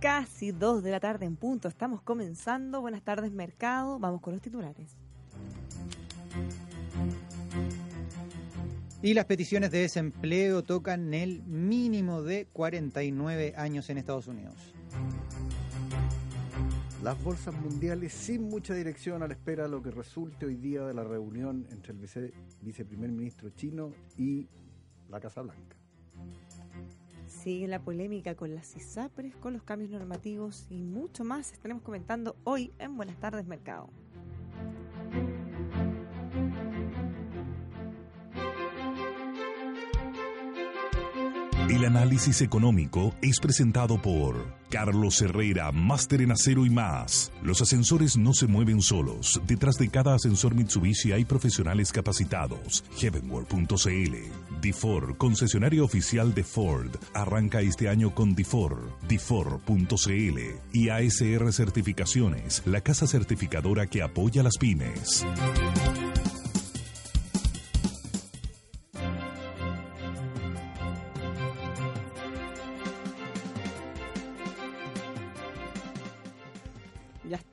Casi 2 de la tarde en punto. Estamos comenzando. Buenas tardes, mercado. Vamos con los titulares. Y las peticiones de desempleo tocan el mínimo de 49 años en Estados Unidos. Las bolsas mundiales sin mucha dirección a la espera de lo que resulte hoy día de la reunión entre el vice, viceprimer ministro chino y la Casa Blanca. Sigue la polémica con las ISAPRES, con los cambios normativos y mucho más estaremos comentando hoy en Buenas tardes Mercado. El análisis económico es presentado por Carlos Herrera, máster en acero y más. Los ascensores no se mueven solos. Detrás de cada ascensor Mitsubishi hay profesionales capacitados. Heavenworld.cl. Difor, concesionario oficial de Ford. Arranca este año con Difor. Difor.cl. Y ASR Certificaciones, la casa certificadora que apoya las pymes.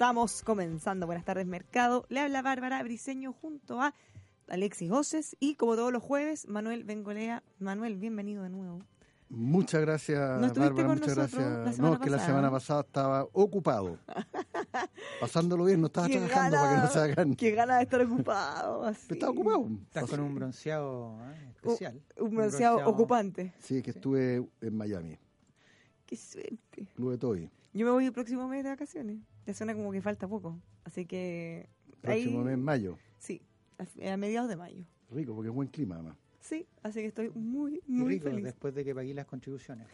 Estamos comenzando. Buenas tardes, Mercado. Le habla Bárbara Briseño junto a Alexis Goces y, como todos los jueves, Manuel Bengolea. Manuel, bienvenido de nuevo. Muchas gracias, ¿No estuviste Bárbara. con Muchas nosotros gracias. no, que la semana pasada estaba ocupado. Pasándolo bien, no estaba Qué trabajando para que no se hagan. Qué ganas de estar ocupado. así. Estaba ocupado. Estás con un bronceado ¿eh? especial. Un bronceado ocupante. Sí, que estuve en Miami. Qué suerte. Club de Toy. Yo me voy el próximo mes de vacaciones. Ya suena como que falta poco. Así que. Próximo ahí- mes, mayo. Sí, a, a mediados de mayo. Rico, porque es buen clima, además. Sí, así que estoy muy, muy rico, feliz. después de que pagué las contribuciones.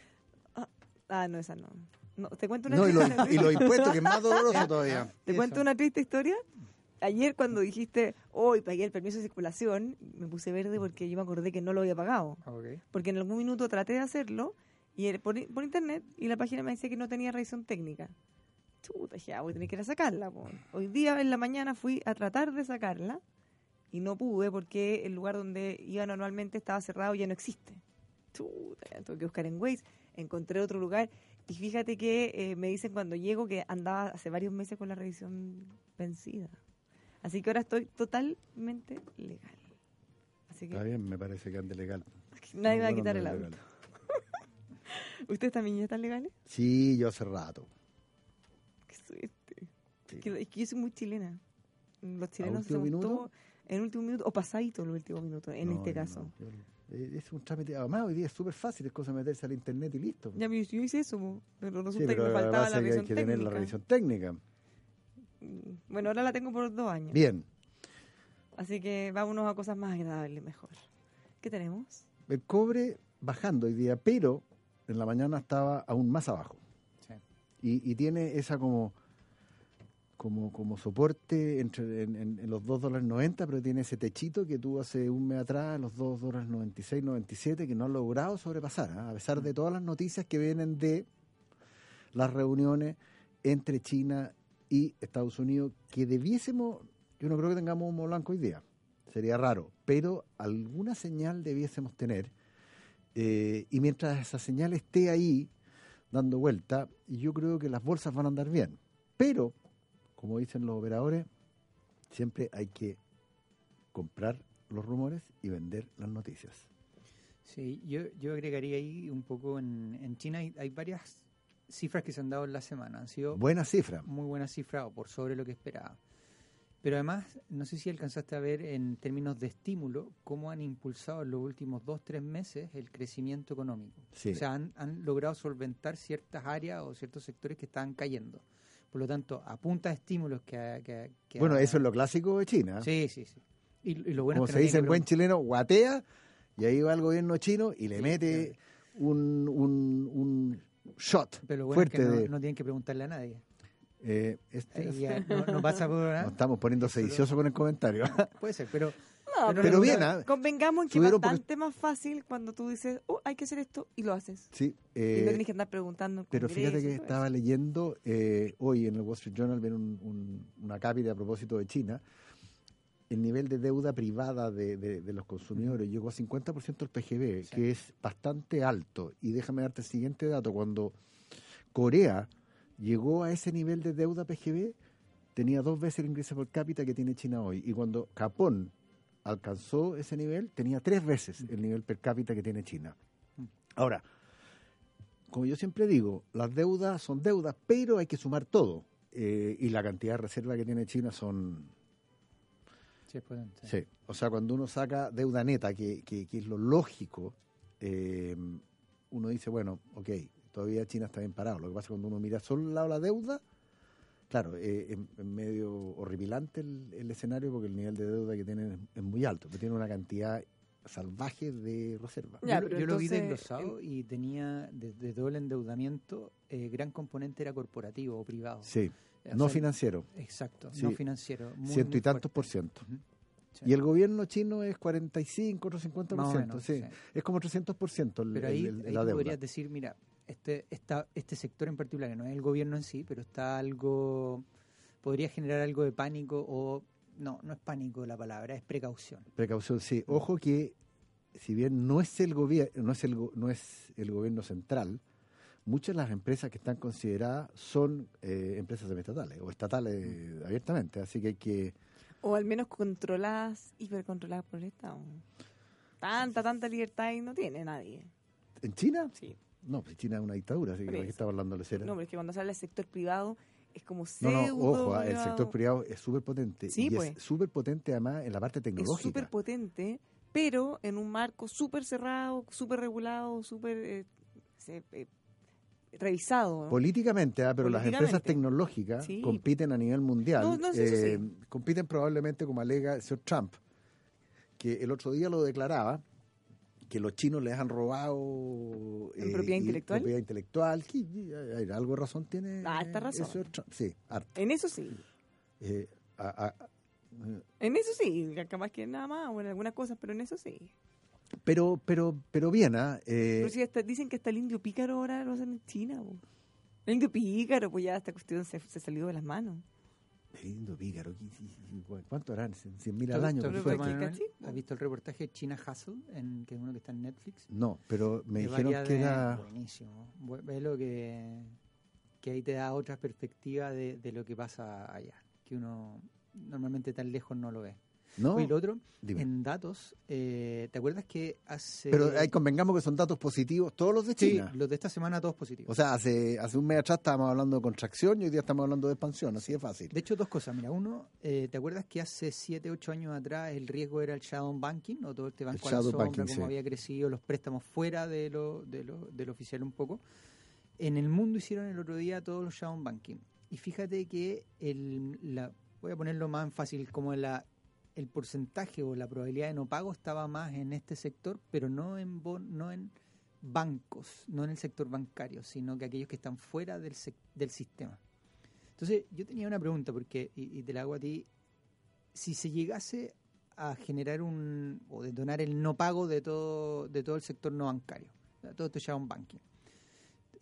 Ah, no, esa no. no te cuento una No, y triste- los, y los impuestos, que es más doloroso todavía. ¿Te Eso. cuento una triste historia? Ayer cuando dijiste, hoy pagué el permiso de circulación, me puse verde porque yo me acordé que no lo había pagado. Ok. Porque en algún minuto traté de hacerlo y por internet y la página me decía que no tenía revisión técnica. Chuta, dije, ah, voy a tener que ir a sacarla. po. Hoy día en la mañana fui a tratar de sacarla y no pude porque el lugar donde iba normalmente estaba cerrado y ya no existe. Chuta, tuve que buscar en Waze, encontré otro lugar y fíjate que eh, me dicen cuando llego que andaba hace varios meses con la revisión vencida. Así que ahora estoy totalmente legal. Así que Está bien, me parece que ande legal. nadie No, va a quitar el auto. ¿Ustedes también ya están legales? Sí, yo hace rato. Suerte. Sí. Que- es que yo soy muy chilena. Los chilenos hacemos todo en último minuto o pasadito el último minuto, en No, este caso. no, yo- es un trámite. Además, hoy día es súper fácil, es cosa meterse al internet y listo. Ya yo, yo hice eso, pero Sí, resulta pero que me faltaba la revisión hay que técnica. tener la revisión técnica. Mm, Bueno, ahora la tengo por dos años. Bien, Así que vámonos a cosas más agradables mejor. ¿Qué tenemos? el cobre bajando hoy día, pero en la mañana estaba aún más abajo. Y, y tiene esa como como, como soporte entre, en, en- en los 2 dólares 90, pero tiene ese techito que tuvo hace un mes atrás, los 2 dólares 96, 97, que no ha logrado sobrepasar, ¿ah? a pesar de todas las noticias que vienen de las reuniones entre China y Estados Unidos, que debiésemos, yo no creo que tengamos humo blanco hoy día, sería raro, pero alguna señal debiésemos tener, eh, y mientras esa señal esté ahí, dando vuelta, yo creo que las bolsas van a andar bien. Pero, como dicen los operadores, Siempre hay que comprar los rumores y vender las noticias. Sí, yo, yo agregaría ahí un poco en, en China hay, hay varias cifras que se han dado en la semana. Han sido Buena cifra. muy buenas cifras o por sobre lo que esperaba. Pero además, no sé si alcanzaste a ver en términos de estímulo cómo han impulsado en los últimos dos, tres meses el crecimiento económico. Sí. O sea, han, han logrado solventar ciertas áreas o ciertos sectores que estaban cayendo. Por lo tanto, a punta de estímulos que... que, que Bueno, ha- eso es lo clásico de China. Sí, sí, sí. Y, y lo bueno Como es que se no dice en que buen chileno, guatea, y ahí va el gobierno chino y le Sí, mete un, un, un shot Pero lo bueno es fuerte que no, de... no tienen que preguntarle a nadie. Eh, este ya no, no pasa por... nos estamos poniendo sediciosos con el comentario. Puede ser, pero... No, Pero pero, bien, ¿ah? convengamos en que es Subieron porque- bastante más fácil cuando tú dices, oh, hay que hacer esto y lo haces. sí, y no eh, tienes que andar preguntando. pero fíjate que estaba eso. leyendo eh, hoy en el Wall Street Journal, ven un, un- una cápita a propósito de China, el nivel de deuda privada de, de- de los consumidores llegó a 50% del PGB, Sí. que es bastante alto. Y déjame darte el siguiente dato, cuando Corea llegó a ese nivel de deuda PGB, tenía dos veces el ingreso per cápita que tiene China hoy. Y cuando Japón alcanzó ese nivel, tenía tres veces el nivel per cápita que tiene China. Ahora, como yo siempre digo, las deudas son deudas, pero hay que sumar todo. Eh, y la cantidad de reserva que tiene China son... Sí, es potente. Sí. O sea, cuando uno saca deuda neta, que, que- que es lo lógico, eh, uno dice, bueno, ok, todavía China está bien parado. Lo que pasa es que cuando uno mira solo el lado de la deuda, claro, eh, es, es medio horripilante el, el escenario porque el nivel de deuda que tienen es, es muy alto, pero tiene una cantidad salvaje de reserva. Ya, yo, lo vi desglosado y tenía, desde todo el endeudamiento, eh, gran componente era corporativo o privado. Sí, O no sea, financiero, Exacto, Sí. no financiero. muy, ciento muy y tantos por ciento. Sí. Y el gobierno chino es 45, otro 50 por ciento, menos, sí. sí. Es como 300 por ciento Pero ahí, ahí la tú deuda. podrías decir, mira, este, esta, este sector en particular, que no es el gobierno en sí, pero está algo, podría generar algo de pánico o, no, no es pánico la palabra, es precaución. Precaución, sí. Ojo que si bien no es el gobierno, no es el go- no es el gobierno central, muchas de las empresas que están consideradas son eh, empresas semiestatales o estatales Mm. abiertamente, así que hay que O al menos controladas, hipercontroladas por el Estado. Tanta, tanta libertad ahí no tiene nadie. en China, Sí. No, pues China es una dictadura, así que Por ¿para qué eso. estaba hablando de cera? No, pero es que cuando se habla del sector privado es como No, pseudo no, ojo, ah, el sector privado es súper potente Sí, y pues. es súper potente además en la parte es tecnológica. súper potente, pero en un marco súper cerrado, súper regulado, súper eh, se- eh, revisado. ¿no? Políticamente, ah, pero las empresas tecnológicas Sí. compiten a nivel mundial. No, no, sí, eso sí. eh, Compiten probablemente, como alega el señor Trump, que el otro día lo declaraba, que los chinos les han robado ¿En propiedad intelectual? propiedad intelectual. Eh, algo de razón tiene. Harta el razón. Trump. Sí, harta. En eso sí. Eh, a- a- En eso sí. Capaz que nada más, o en algunas cosas, pero en eso sí. pero, pero, pero bien, ¿ah? Eh, Pero si hasta- dicen que hasta el indio pícaro ahora lo hacen en China. El indio pícaro, pues ya esta cuestión se, se salió de las manos. Lindo pícaro. ¿qué- qué- qué- ¿Cuánto harán? ¿100 mil ¿Tú- al año? ¿Has visto el reportaje de China Hustle, en, que es uno que está en Netflix? No, pero me De dijeron que de- era... Buenísimo. Lo que, que ahí te da otra perspectiva de, de lo que pasa allá, que uno normalmente tan lejos no lo ve. ¿No? Y lo otro, Dime. en datos, eh, ¿te acuerdas que hace... Pero ahí convengamos que son datos positivos todos los de Sí, China. los de esta semana todos positivos. O sea, hace, hace un mes atrás estábamos hablando de contracción y hoy día estamos hablando de expansión, así de fácil. De hecho, dos cosas. Mira, uno, eh, ¿te acuerdas que hace 7, 8 años atrás el riesgo era el shadow banking o todo este banco a la shadow sombra, banking, cómo sí. había crecido, los préstamos fuera de lo, de lo, del oficial un poco? En el mundo hicieron el otro día todos los shadow banking. Y fíjate que el, la, voy a ponerlo más fácil, como la, el porcentaje o la probabilidad de no pago estaba más en este sector, pero no en, bon- no en bancos, no en el sector bancario, sino que aquellos que están fuera del, del sistema. Entonces, yo tenía una pregunta, porque, y, te la hago a ti, si se llegase a generar un, o detonar el no pago de todo, de todo el sector no bancario, todo esto ya un banking.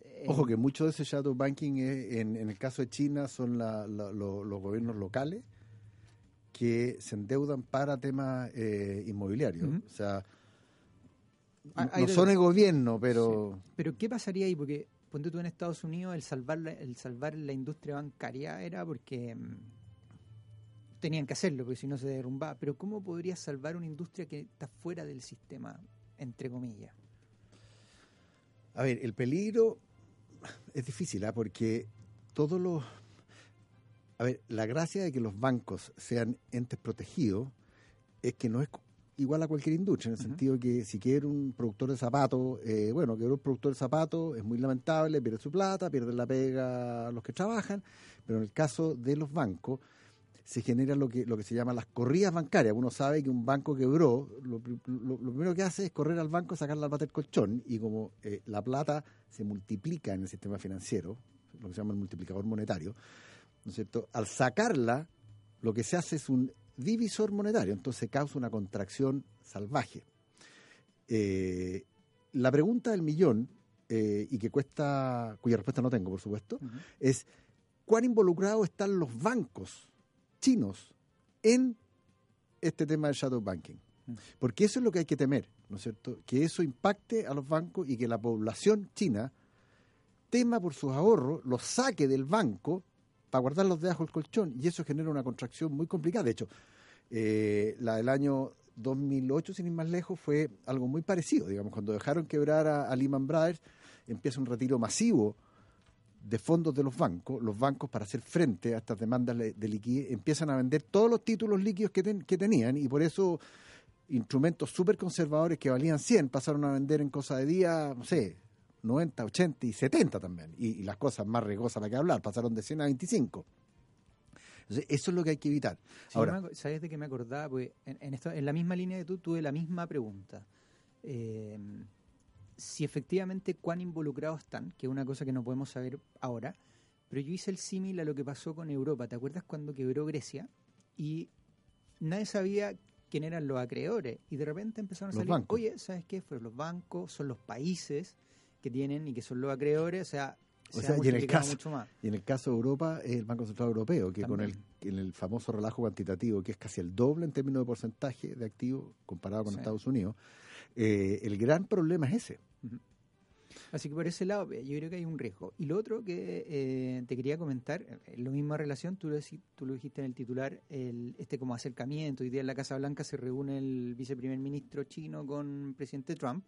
Eh, Ojo que mucho de ese shadow banking es- en, en el caso de China son la- la- lo- los gobiernos locales que se endeudan para temas eh, inmobiliarios. O sea, Ah, no- son el gobierno, pero Pero ¿qué pasaría ahí? Porque ponte tú en Estados Unidos el salvar la, el salvar la industria bancaria era porque mm, tenían que hacerlo, porque si no se derrumbaba. Pero ¿cómo podrías salvar una industria que está fuera del sistema, entre comillas? A ver, el peligro es difícil, ¿ah? porque todos los... A ver, la gracia de que los bancos sean entes protegidos es que no es igual a cualquier industria, en el Ujú. sentido que si quiere un productor de zapatos, eh, bueno, que un productor de zapatos es muy lamentable, pierde su plata, pierde la pega los que trabajan, pero en el caso de los bancos se genera lo que, lo que se llama las corridas bancarias. Uno sabe que un banco quebró, lo- lo primero que hace es correr al banco, sacar la plata del colchón, y como eh, la plata se multiplica en el sistema financiero, lo que se llama el multiplicador monetario, ¿no es cierto? Al sacarla, lo que se hace es un divisor monetario, entonces causa una contracción salvaje. Eh, la pregunta del millón, eh, y que cuesta, cuya respuesta no tengo, por supuesto, es cuán involucrados están los bancos chinos en este tema del shadow banking. Mm. Porque eso es lo que hay que temer, ¿no es cierto? Que eso impacte a los bancos y que la población china tema por sus ahorros, los saque del banco para guardarlos debajo del colchón y eso genera una contracción muy complicada. De hecho, eh, la del año 2008, sin ir más lejos, fue algo muy parecido. Digamos, cuando dejaron quebrar a, Lehman Brothers, empieza un retiro masivo de fondos de los bancos. Los bancos, para hacer frente a estas demandas de liquidez, empiezan a vender todos los títulos líquidos que, ten- que tenían y por eso instrumentos súper conservadores que valían 100 pasaron a vender en cosa de día, no sé, 90, 80 y 70 también. Y, y las cosas más riesgosas para que hablar, pasaron de 100 a 25. Entonces, eso es lo que hay que evitar. Sí, Ahora, me ¿Sabes de qué me acordaba? Pues en, en, esto, en la misma línea que tú tuve la misma pregunta. Eh, si efectivamente cuán involucrados están, que es una cosa que no podemos saber ahora, pero yo hice el símil a lo que pasó con Europa. ¿Te acuerdas cuando quebró Grecia? Y nadie sabía quién eran los acreedores. Y de repente empezaron a Los salir, bancos. oye, ¿sabes qué? Fueron los bancos, son los países que tienen y que son los acreedores. O sea, O se sea, ha y en el caso- mucho más. y en el caso de Europa, es el Banco Central Europeo, que con el, en el famoso relajo cuantitativo, que es casi el doble en términos de porcentaje de activos comparado con Sí. Estados Unidos, eh, el gran problema es ese. Así que por ese lado eh, yo creo que hay un riesgo. Y lo otro que eh, te quería comentar, eh, lo mismo relación, tú lo, tú lo dijiste en el titular, el, este como acercamiento, hoy día en la Casa Blanca se reúne el viceprimer ministro chino con presidente Trump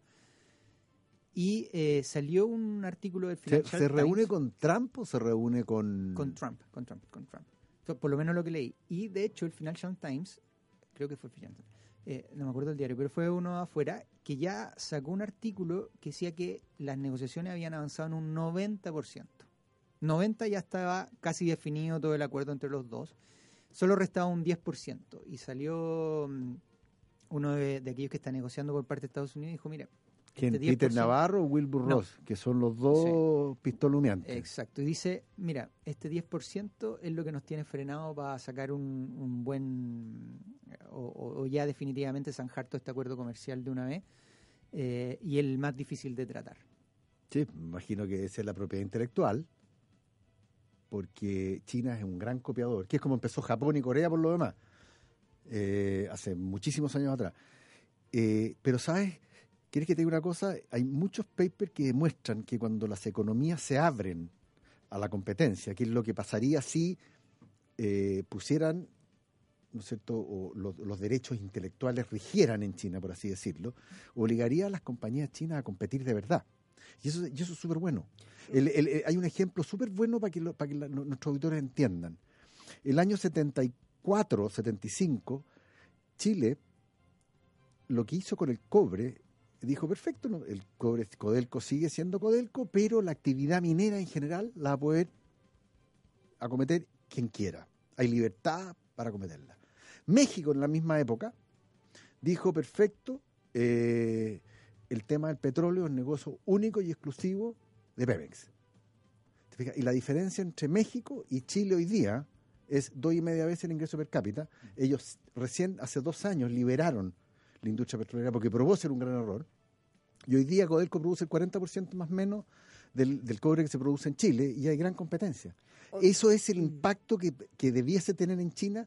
y eh, salió un artículo del ¿Se, Financial se reúne Times con Trump o se reúne con...? con Trump, con Trump, con Trump. Por lo menos lo que leí. Y de hecho el Financial Times, creo que fue el Financial Times, eh, no me acuerdo el diario, pero fue uno afuera que ya sacó un artículo que decía que las negociaciones habían avanzado en un 90%. 90 ya estaba casi definido todo el acuerdo entre los dos. Solo restaba un 10%. Y salió mm, uno de, de aquellos que está negociando por parte de Estados Unidos y dijo, mira, ¿Quién? este ¿Peter 10%. Navarro o Wilbur No. Ross? Que son los dos pistolumeantes. Exacto, y dice, mira, este 10% es lo que nos tiene frenado para sacar un, un buen, o, ya definitivamente zanjar todo este acuerdo comercial de una vez, eh, y el más difícil de tratar. Sí, me imagino que esa es la propiedad intelectual, porque China es un gran copiador, que es como empezó Japón y Corea por lo demás, eh, hace muchísimos años atrás. Eh, pero, ¿sabes? ¿Quieres que te diga una cosa? Hay muchos papers que demuestran que cuando las economías se abren a la competencia, que es lo que pasaría si eh, pusieran, ¿no es cierto?, o los, los derechos intelectuales rigieran en China, por así decirlo, obligaría a las compañías chinas a competir de verdad. Y eso, y eso es súper bueno. El- el- el- hay un ejemplo súper bueno para que, lo- para que la- nu- nuestros auditores entiendan. El año 74, 75, Chile lo que hizo con el cobre, dijo, perfecto, ¿no? el cobre Codelco sigue siendo Codelco, pero la actividad minera en general la va a poder acometer quien quiera. Hay libertad para acometerla. México en la misma época dijo, perfecto, eh, el tema del petróleo es negocio único y exclusivo de Pemex. ¿Te fijas? Y la diferencia entre México y Chile hoy día es dos y media veces el ingreso per cápita. Ellos recién hace dos años liberaron la industria petrolera porque probó ser un gran error. Y hoy día Codelco produce el 40% más menos del, del cobre que se produce en Chile y hay gran competencia. Eso es el impacto que, que debiese tener en China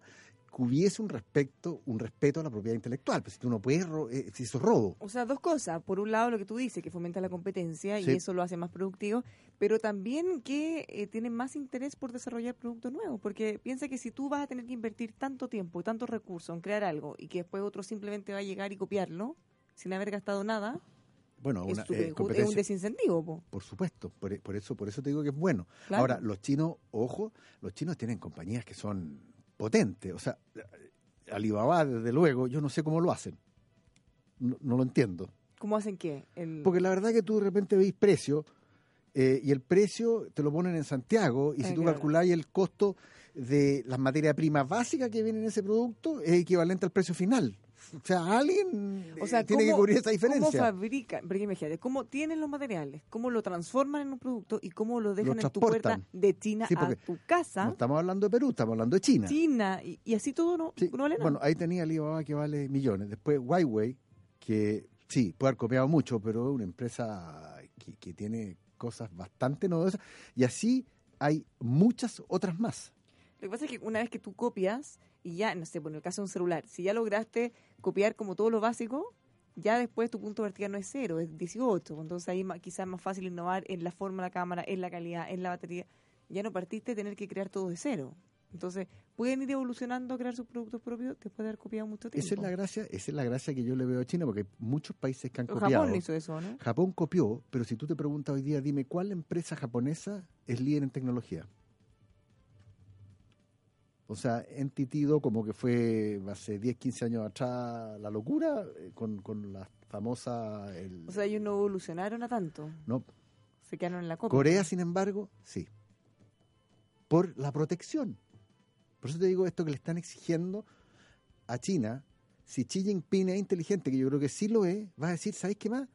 que hubiese un respeto, un respeto a la propiedad intelectual. Pues si tú no puedes, ro- eh, si eso es robo. O sea, dos cosas. Por un lado, lo que tú dices, que fomenta la competencia Sí. y eso lo hace más productivo, pero también que eh, tienen más interés por desarrollar productos nuevos, porque piensa que si tú vas a tener que invertir tanto tiempo y tantos recursos en crear algo y que después otro simplemente va a llegar y copiarlo sin haber gastado nada, Bueno, es, una eh, es un desincentivo. po. Por supuesto, por, por eso por eso te digo que es bueno. Claro. Ahora, los chinos, ojo, los chinos tienen compañías que son potentes. O sea, Alibaba, desde luego, yo no sé cómo lo hacen. No, no lo entiendo. ¿Cómo hacen qué? El... Porque la verdad que tú de repente veis precio eh, y el precio te lo ponen en Santiago y si Ah, tú claro. calculáis el costo de las materias primas básicas que vienen en ese producto es equivalente al precio final. O sea, alguien O sea, eh, tiene que ¿cómo- cubrir esa ¿Cómo diferencia. fabrican? Porque imagínate, ¿cómo tienen los materiales? ¿Cómo lo transforman en un producto? ¿Y cómo lo dejan en tu puerta de China Sí, a tu casa? No estamos hablando de Perú, estamos hablando de China. China. Y, y así todo no, Sí, no vale nada. Bueno, ahí tenía Alibaba que vale millones. Después Huawei, que sí, puede haber copiado mucho, pero es una empresa que, que tiene cosas bastante novedosas. Y así hay muchas otras más. Lo que pasa es que una vez que tú copias, y ya, no sé, por el caso de un celular, si ya lograste copiar como todo lo básico, ya después tu punto de partida no es cero, es 18. Entonces ahí quizás es más fácil innovar en la forma de la cámara, en la calidad, en la batería. Ya no partiste de tener que crear todo de cero. Entonces, pueden ir evolucionando a crear sus productos propios después de haber copiado mucho tiempo. Esa es la gracia, esa es la gracia que yo le veo a China, porque hay muchos países que han copiado. Japón hizo eso, ¿no? Japón copió, pero si tú te preguntas hoy día, dime cuál empresa japonesa es líder en tecnología. O sea, Entitido como que fue hace 10, 15 años atrás la locura eh, con, con la famosa... el- O sea, ellos no evolucionaron a tanto. no, Se quedaron en la copia. Corea, sin embargo, sí. Por la protección. Por eso te digo esto que le están exigiendo a China. Si Xi Jinping es inteligente, que yo creo que sí lo es, va a decir, ¿sabes qué más?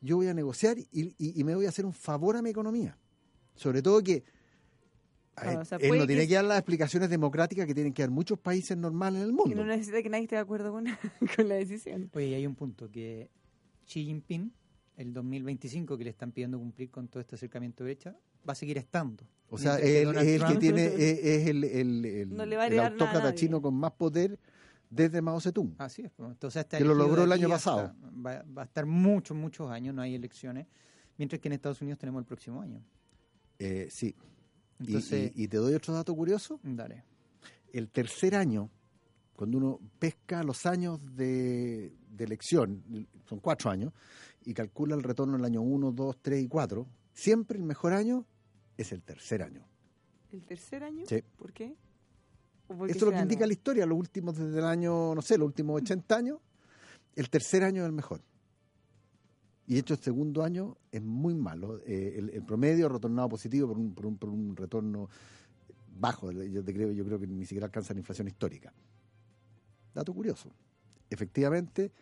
Yo voy a negociar y, y- y me voy a hacer un favor a mi economía. Sobre todo que o sea, él no tiene que- que dar las explicaciones democráticas que tienen que dar muchos países normales en el Y mundo. no necesita que nadie esté de acuerdo con, con la decisión. Oye, y hay un punto que Xi Jinping, el 2025 que le están pidiendo cumplir con todo este acercamiento de derecha, va a seguir estando. O sea, él es el que tiene, es, es el, el, el- No le va a el autócrata chino con más poder desde Mao Zedong. Así es. pues, Entonces, hasta Que lo logró el año hasta- pasado. Va, va a estar muchos, muchos años, no hay elecciones. Mientras que en Estados Unidos tenemos el próximo año. Eh, sí. Y- Entonces, y, y te doy otro dato curioso. dale. El tercer año, cuando uno pesca los años de, de elección, son cuatro años, y calcula el retorno en el año 1, 2, 3 y 4, siempre el mejor año es el tercer año. ¿El tercer año? Sí. ¿Por qué? ¿O porque Esto es lo que indica la historia, los últimos desde el año, no sé, los últimos 80 años, el tercer año es el mejor. Y de hecho el segundo año es muy malo. Eh, el, el promedio ha retornado positivo por un, por un, por un retorno bajo. Yo, te creo, yo creo que ni siquiera alcanza la inflación histórica. Dato curioso. Efectivamente,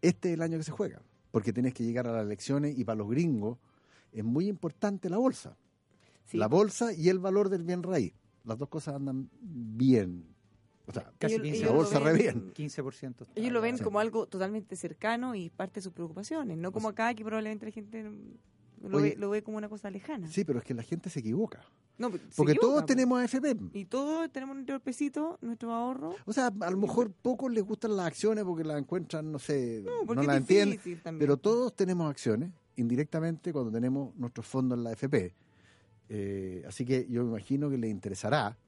este es el año que se juega, porque tienes que llegar a las elecciones y para los gringos es muy importante la bolsa. Sí. La bolsa y el valor del bien raíz. Las dos cosas andan bien. O sea, Casi Ellos- 15. ellos re ven- bien. 15%. está Ellos lo ven ya. como algo totalmente cercano y parte de sus preocupaciones, no como acá que probablemente la gente lo, Oye. ve, lo ve como una cosa lejana. Sí, pero es que la gente se equivoca. No, Porque equivoca, todos po. tenemos AFP. Y todos tenemos nuestro pesito, nuestro ahorro. O sea, a lo mejor pocos les gustan las acciones porque las encuentran, no sé, No, las entienden. también. Pero todos tenemos acciones indirectamente cuando tenemos nuestros fondos en la AFP. Eh, así que yo me imagino que les interesará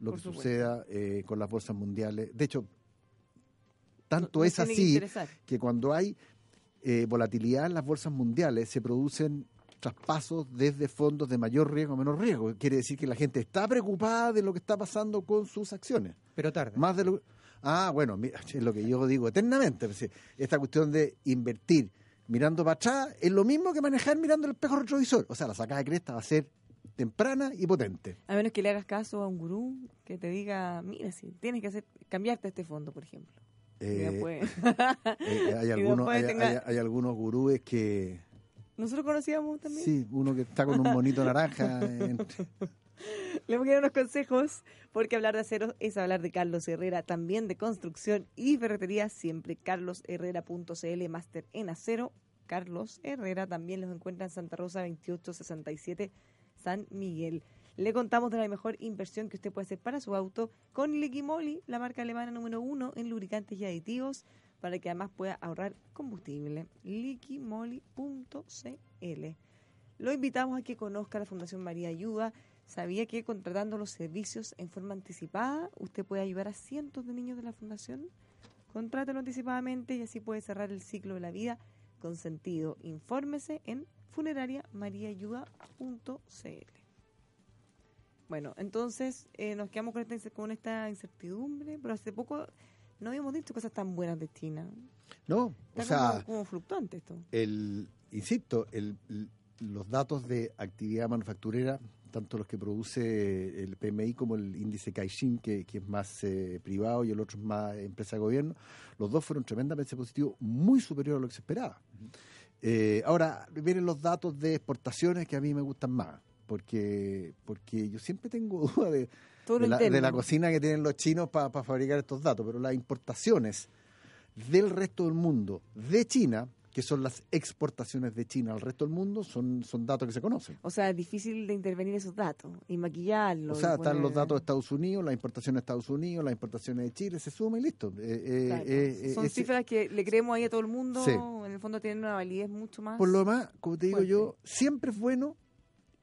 lo Por que supuesto. suceda eh, con las bolsas mundiales. De hecho, tanto es que así que cuando hay eh, volatilidad en las bolsas mundiales se producen traspasos desde fondos de mayor riesgo a menor riesgo. Quiere decir que la gente está preocupada de lo que está pasando con sus acciones. Pero tarde. Más de lo Ah, bueno, mira, es lo que yo digo eternamente. pues, Esta cuestión de invertir mirando para atrás es lo mismo que manejar mirando el espejo retrovisor. O sea, la sacada de cresta va a ser temprana y potente. A menos que le hagas caso a un gurú que te diga, mira, si tienes que hacer cambiarte este fondo, por ejemplo. Eh, eh, hay, algunos, hay, tenga- hay- hay algunos gurúes que... Nosotros conocíamos también. Sí, uno que está con un monito naranja. Le hemos quedado unos consejos, porque hablar de acero es hablar de Carlos Herrera, también de construcción y ferretería, siempre carlosherrera.cl, máster en acero. Carlos Herrera también los encuentra en Santa Rosa 2867, San Miguel. Le contamos de la mejor inversión que usted puede hacer para su auto con Liquimoli, la marca alemana número uno en lubricantes y aditivos, para que además pueda ahorrar combustible. Liquimoli.cl. Lo invitamos a que conozca la Fundación María Ayuda. ¿Sabía que contratando los servicios en forma anticipada usted puede ayudar a cientos de niños de la Fundación? Contrátelo anticipadamente y así puede cerrar el ciclo de la vida con sentido. Infórmese en funerariamariaayuda.cl. Bueno, entonces eh, nos quedamos con esta, con esta incertidumbre, pero hace poco no habíamos dicho cosas tan buenas de China. No, o sea, como, fluctuante esto. el, insisto, el, los datos de actividad manufacturera, tanto los que produce el PMI como el índice Caixin, que, que es más eh, privado y el otro es más empresa de gobierno, los dos fueron tremendamente positivos, muy superior a lo que se esperaba. Eh, ahora, vienen los datos de exportaciones que a mí me gustan más, porque, porque yo siempre tengo duda de, la cocina que tienen los chinos para fabricar estos datos, pero las importaciones del resto del mundo de China, que son las exportaciones de China al resto del mundo, son, son datos que se conocen. O sea, es difícil de intervenir esos datos y maquillarlos. O sea, están los datos de Estados Unidos, las importaciones de Estados Unidos, las importaciones de Chile, se suma y listo. Eh, eh, Claro, eh, Son cifras que le creemos ahí a todo el mundo. Sí. En el fondo tienen una validez mucho más. Por lo demás, como te digo fuerte. yo, siempre es bueno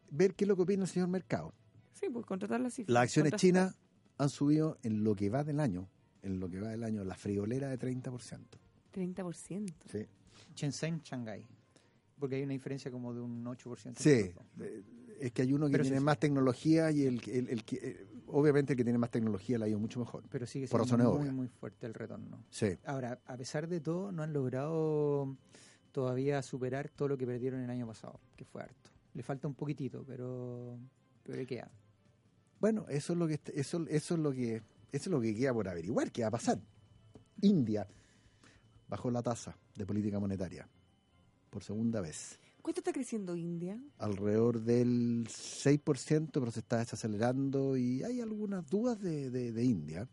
ver qué es lo que opina el señor Mercado. Sí, pues contratar las cifras. Las acciones chinas han subido en lo que va del año, en lo que va del año, la friolera de 30%. 30%. Sí. Shenzhen, Shanghái. Porque hay una diferencia como de un 8%. Sí, eh, es que hay uno que Pero tiene sí, más tecnología y el, que- el, el que, eh, obviamente el que tiene más tecnología la ha ido mucho mejor. Pero sigue Por siendo razones muy, muy fuerte el retorno. Sí. Ahora, a pesar de todo, no han logrado todavía superar todo lo que perdieron el año pasado, que fue harto. Le falta un poquitito, pero, pero queda. Bueno, eso es lo que eso, eso es lo que eso es lo que queda por averiguar, qué va a pasar. India bajó la tasa de política monetaria por segunda vez, ¿Cuánto está creciendo India? alrededor del 6%, pero se está desacelerando y hay algunas dudas de, de- de India.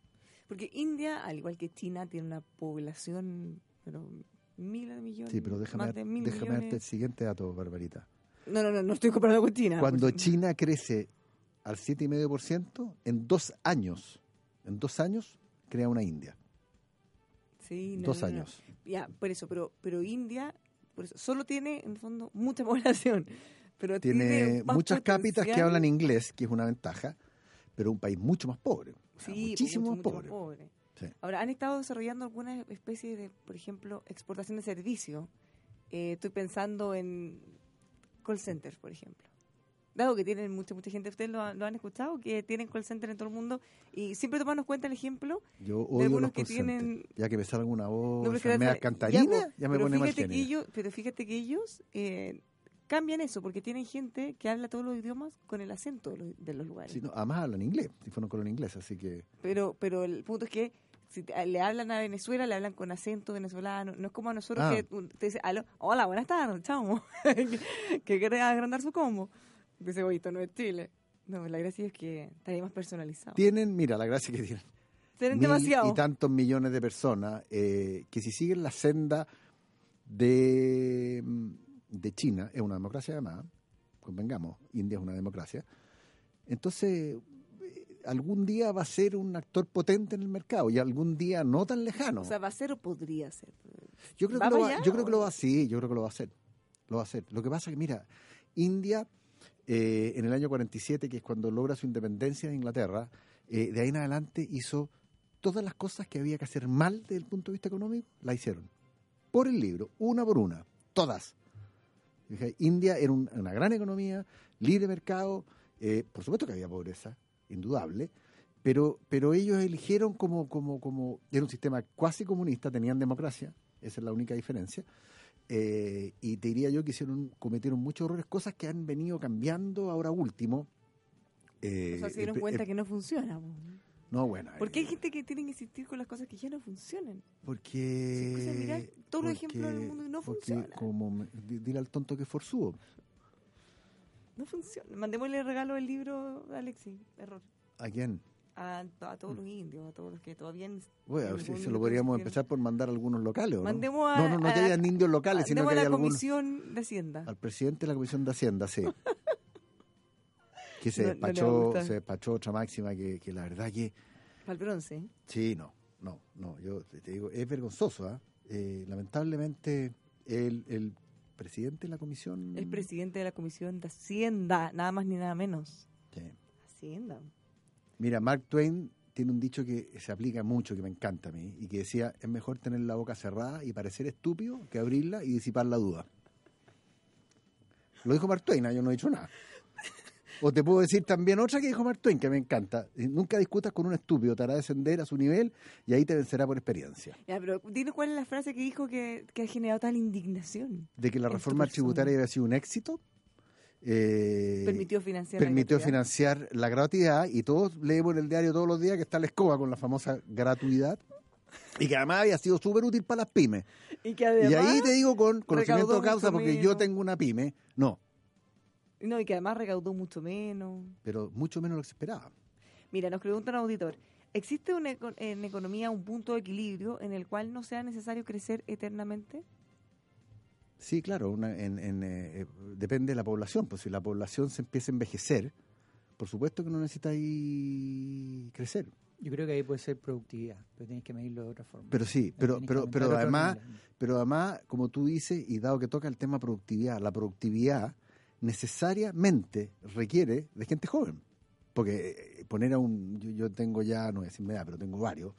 Porque India, al igual que China, tiene una población, pero miles de millones. Sí, pero déjame, más de mil déjame darte el siguiente dato, Barbarita. No, no, no, no estoy comparando con China. Cuando China crece al 7,5%, en dos años, en dos años, crea una India. Sí, no, dos no, no. años. Ya, por eso, pero, pero India, por eso, solo tiene, en el fondo, mucha población. Pero tiene, Tiene más muchas cápitas que hablan inglés, que es una ventaja, pero un país mucho más pobre. o sea, Sí, pues, muchísimo mucho, más mucho pobre. Sí. Ahora, han estado desarrollando alguna especie de, por ejemplo, exportación de servicio. Eh, estoy pensando en call centers, por ejemplo. Dado que tienen mucha mucha gente, ustedes lo, han- lo han escuchado, que tienen call center en todo el mundo y siempre tomamos cuenta el ejemplo. Yo De odio algunos los que tienen- Ya que me salga una voz No, media ya, cantarina, pues, ya me pero pone mal que ellos, Pero fíjate que ellos eh, cambian eso, porque tienen gente que habla todos los idiomas con el acento de los, de los lugares. Sí, no, además hablan inglés, si fueron con inglés, así que... Pero, pero el punto es que si te- le hablan a Venezuela, le hablan con acento venezolano. No es como a nosotros Ah. que te dice, "Aló, hola, buenas tardes, chao. que, que quiere agrandar su combo. Oye, esto no es Chile. No, la gracia es que estaría más personalizado. Tienen, mira, la gracia que tienen. Tienen mil demasiado. y tantos millones de personas eh, que si siguen la senda de, mm, de China, es una democracia además, convengamos, India es una democracia, entonces eh, algún día va a ser un actor potente en el mercado y algún día no tan lejano. O sea, ¿va a ser o podría ser? Yo creo, ¿Va que lo va, yo creo que lo va a sí, yo creo que lo va a hacer. Lo va a hacer. Lo que pasa es que, mira, India, eh, en el año 47, que es cuando logra su independencia de Inglaterra, eh, de ahí en adelante hizo todas las cosas que había que hacer mal desde el punto de vista económico, la hicieron. Por el libro, una por una, todas. India era un- una gran economía, libre mercado, eh, por supuesto que había pobreza, indudable, pero, ellos eligieron como, era un sistema cuasi comunista, tenían democracia, esa es la única diferencia, eh, y te diría yo que hicieron, cometieron muchos errores, cosas que han venido cambiando ahora último. eh, o sea, se dieron cuenta que no funciona. No, bueno. ¿Por qué hay eh, gente que tiene que insistir con las cosas que ya no funcionan? Porque. Mirá todos los porque- ejemplos del mundo y no porque funciona. Como me- di- dile al tonto que es forzudo. No funciona. Mandémosle regalo del libro a Alexi. Error. ¿A quién? A, a todos los indios, a todos los que todavía... en- Bueno, si se lo podríamos empezar por mandar a algunos locales, ¿o ¿no? Mandemos a- no, no, no que hayan indios locales, sino que a la algunos. Comisión de Hacienda. Al presidente de la Comisión de Hacienda, sí. Que se No- no despachó, se despachó otra máxima que, que la verdad que Para el bronce. Sí, no, no, no, yo te digo, es vergonzoso, ¿ah? Eh, lamentablemente, el, el presidente de la comisión... Es presidente de la Comisión de Hacienda, nada más ni nada menos. Sí. Hacienda. Mira, Mark Twain tiene un dicho que se aplica mucho, que me encanta a mí, y que decía, es mejor tener la boca cerrada y parecer estúpido que abrirla y disipar la duda. Lo dijo Mark Twain, ¿ah? yo no he dicho nada. O te puedo decir también otra que dijo Mark Twain, que me encanta. Nunca discutas con un estúpido, te hará descender a su nivel y ahí te vencerá por experiencia. Ya, pero dime cuál es la frase que dijo que, que ha generado tal indignación. de que la reforma tributaria había sido un éxito. Eh, Permitió financiar. la permitió gratuidad. financiar la gratuidad y todos leemos en el diario todos los días que está la escoba con la famosa gratuidad y que además había sido súper útil para las pymes. Y que además, y ahí te digo con conocimiento de causa porque yo tengo una pyme, no, no, y que además recaudó mucho menos. pero mucho menos lo que se esperaba. Mira, nos pregunta un auditor. ¿Existe una en economía un punto de equilibrio en el cual no sea necesario crecer eternamente? Sí, claro, una- en- en, eh, depende de la población, pues si la población se empieza a envejecer, por supuesto que no necesita ahí crecer. Yo creo que ahí puede ser productividad, pero tienes que medirlo de otra forma. Pero sí, pero, pero, pero además, pero además, como tú dices, y dado que toca el tema productividad, la productividad necesariamente requiere de gente joven. Porque eh, poner a un, yo, yo tengo ya, no voy a decir edad, pero tengo varios,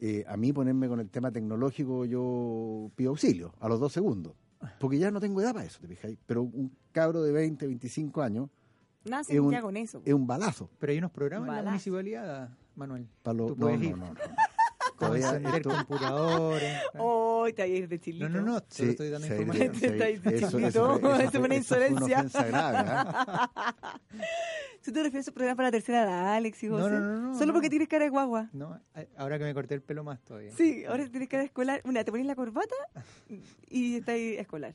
eh, a mí ponerme con el tema tecnológico yo pido auxilio a los dos segundos. Porque ya no tengo edad para eso, ¿te fijáis? Pero un cabro de 20, 25 años Nacen Es un- ya con eso. es un balazo. Pero hay unos programas en la municipalidad, Manuel. Para los- Tú no, no, no, no. Todavía encender esto- computadores. ¡Oh, taller de chilito! No, no, no, solo Sí, estoy dando información. Te eso- es una insolencia. ofensa grave, ¿ah? Si tú refieres a un programa para la tercera edad, Alex y José. no, no, no, Solo no. porque tienes cara de guagua. No, ahora que me corté el pelo más todavía. Sí, ahora tienes cara de escolar. Una, te pones la corbata y estás ahí escolar.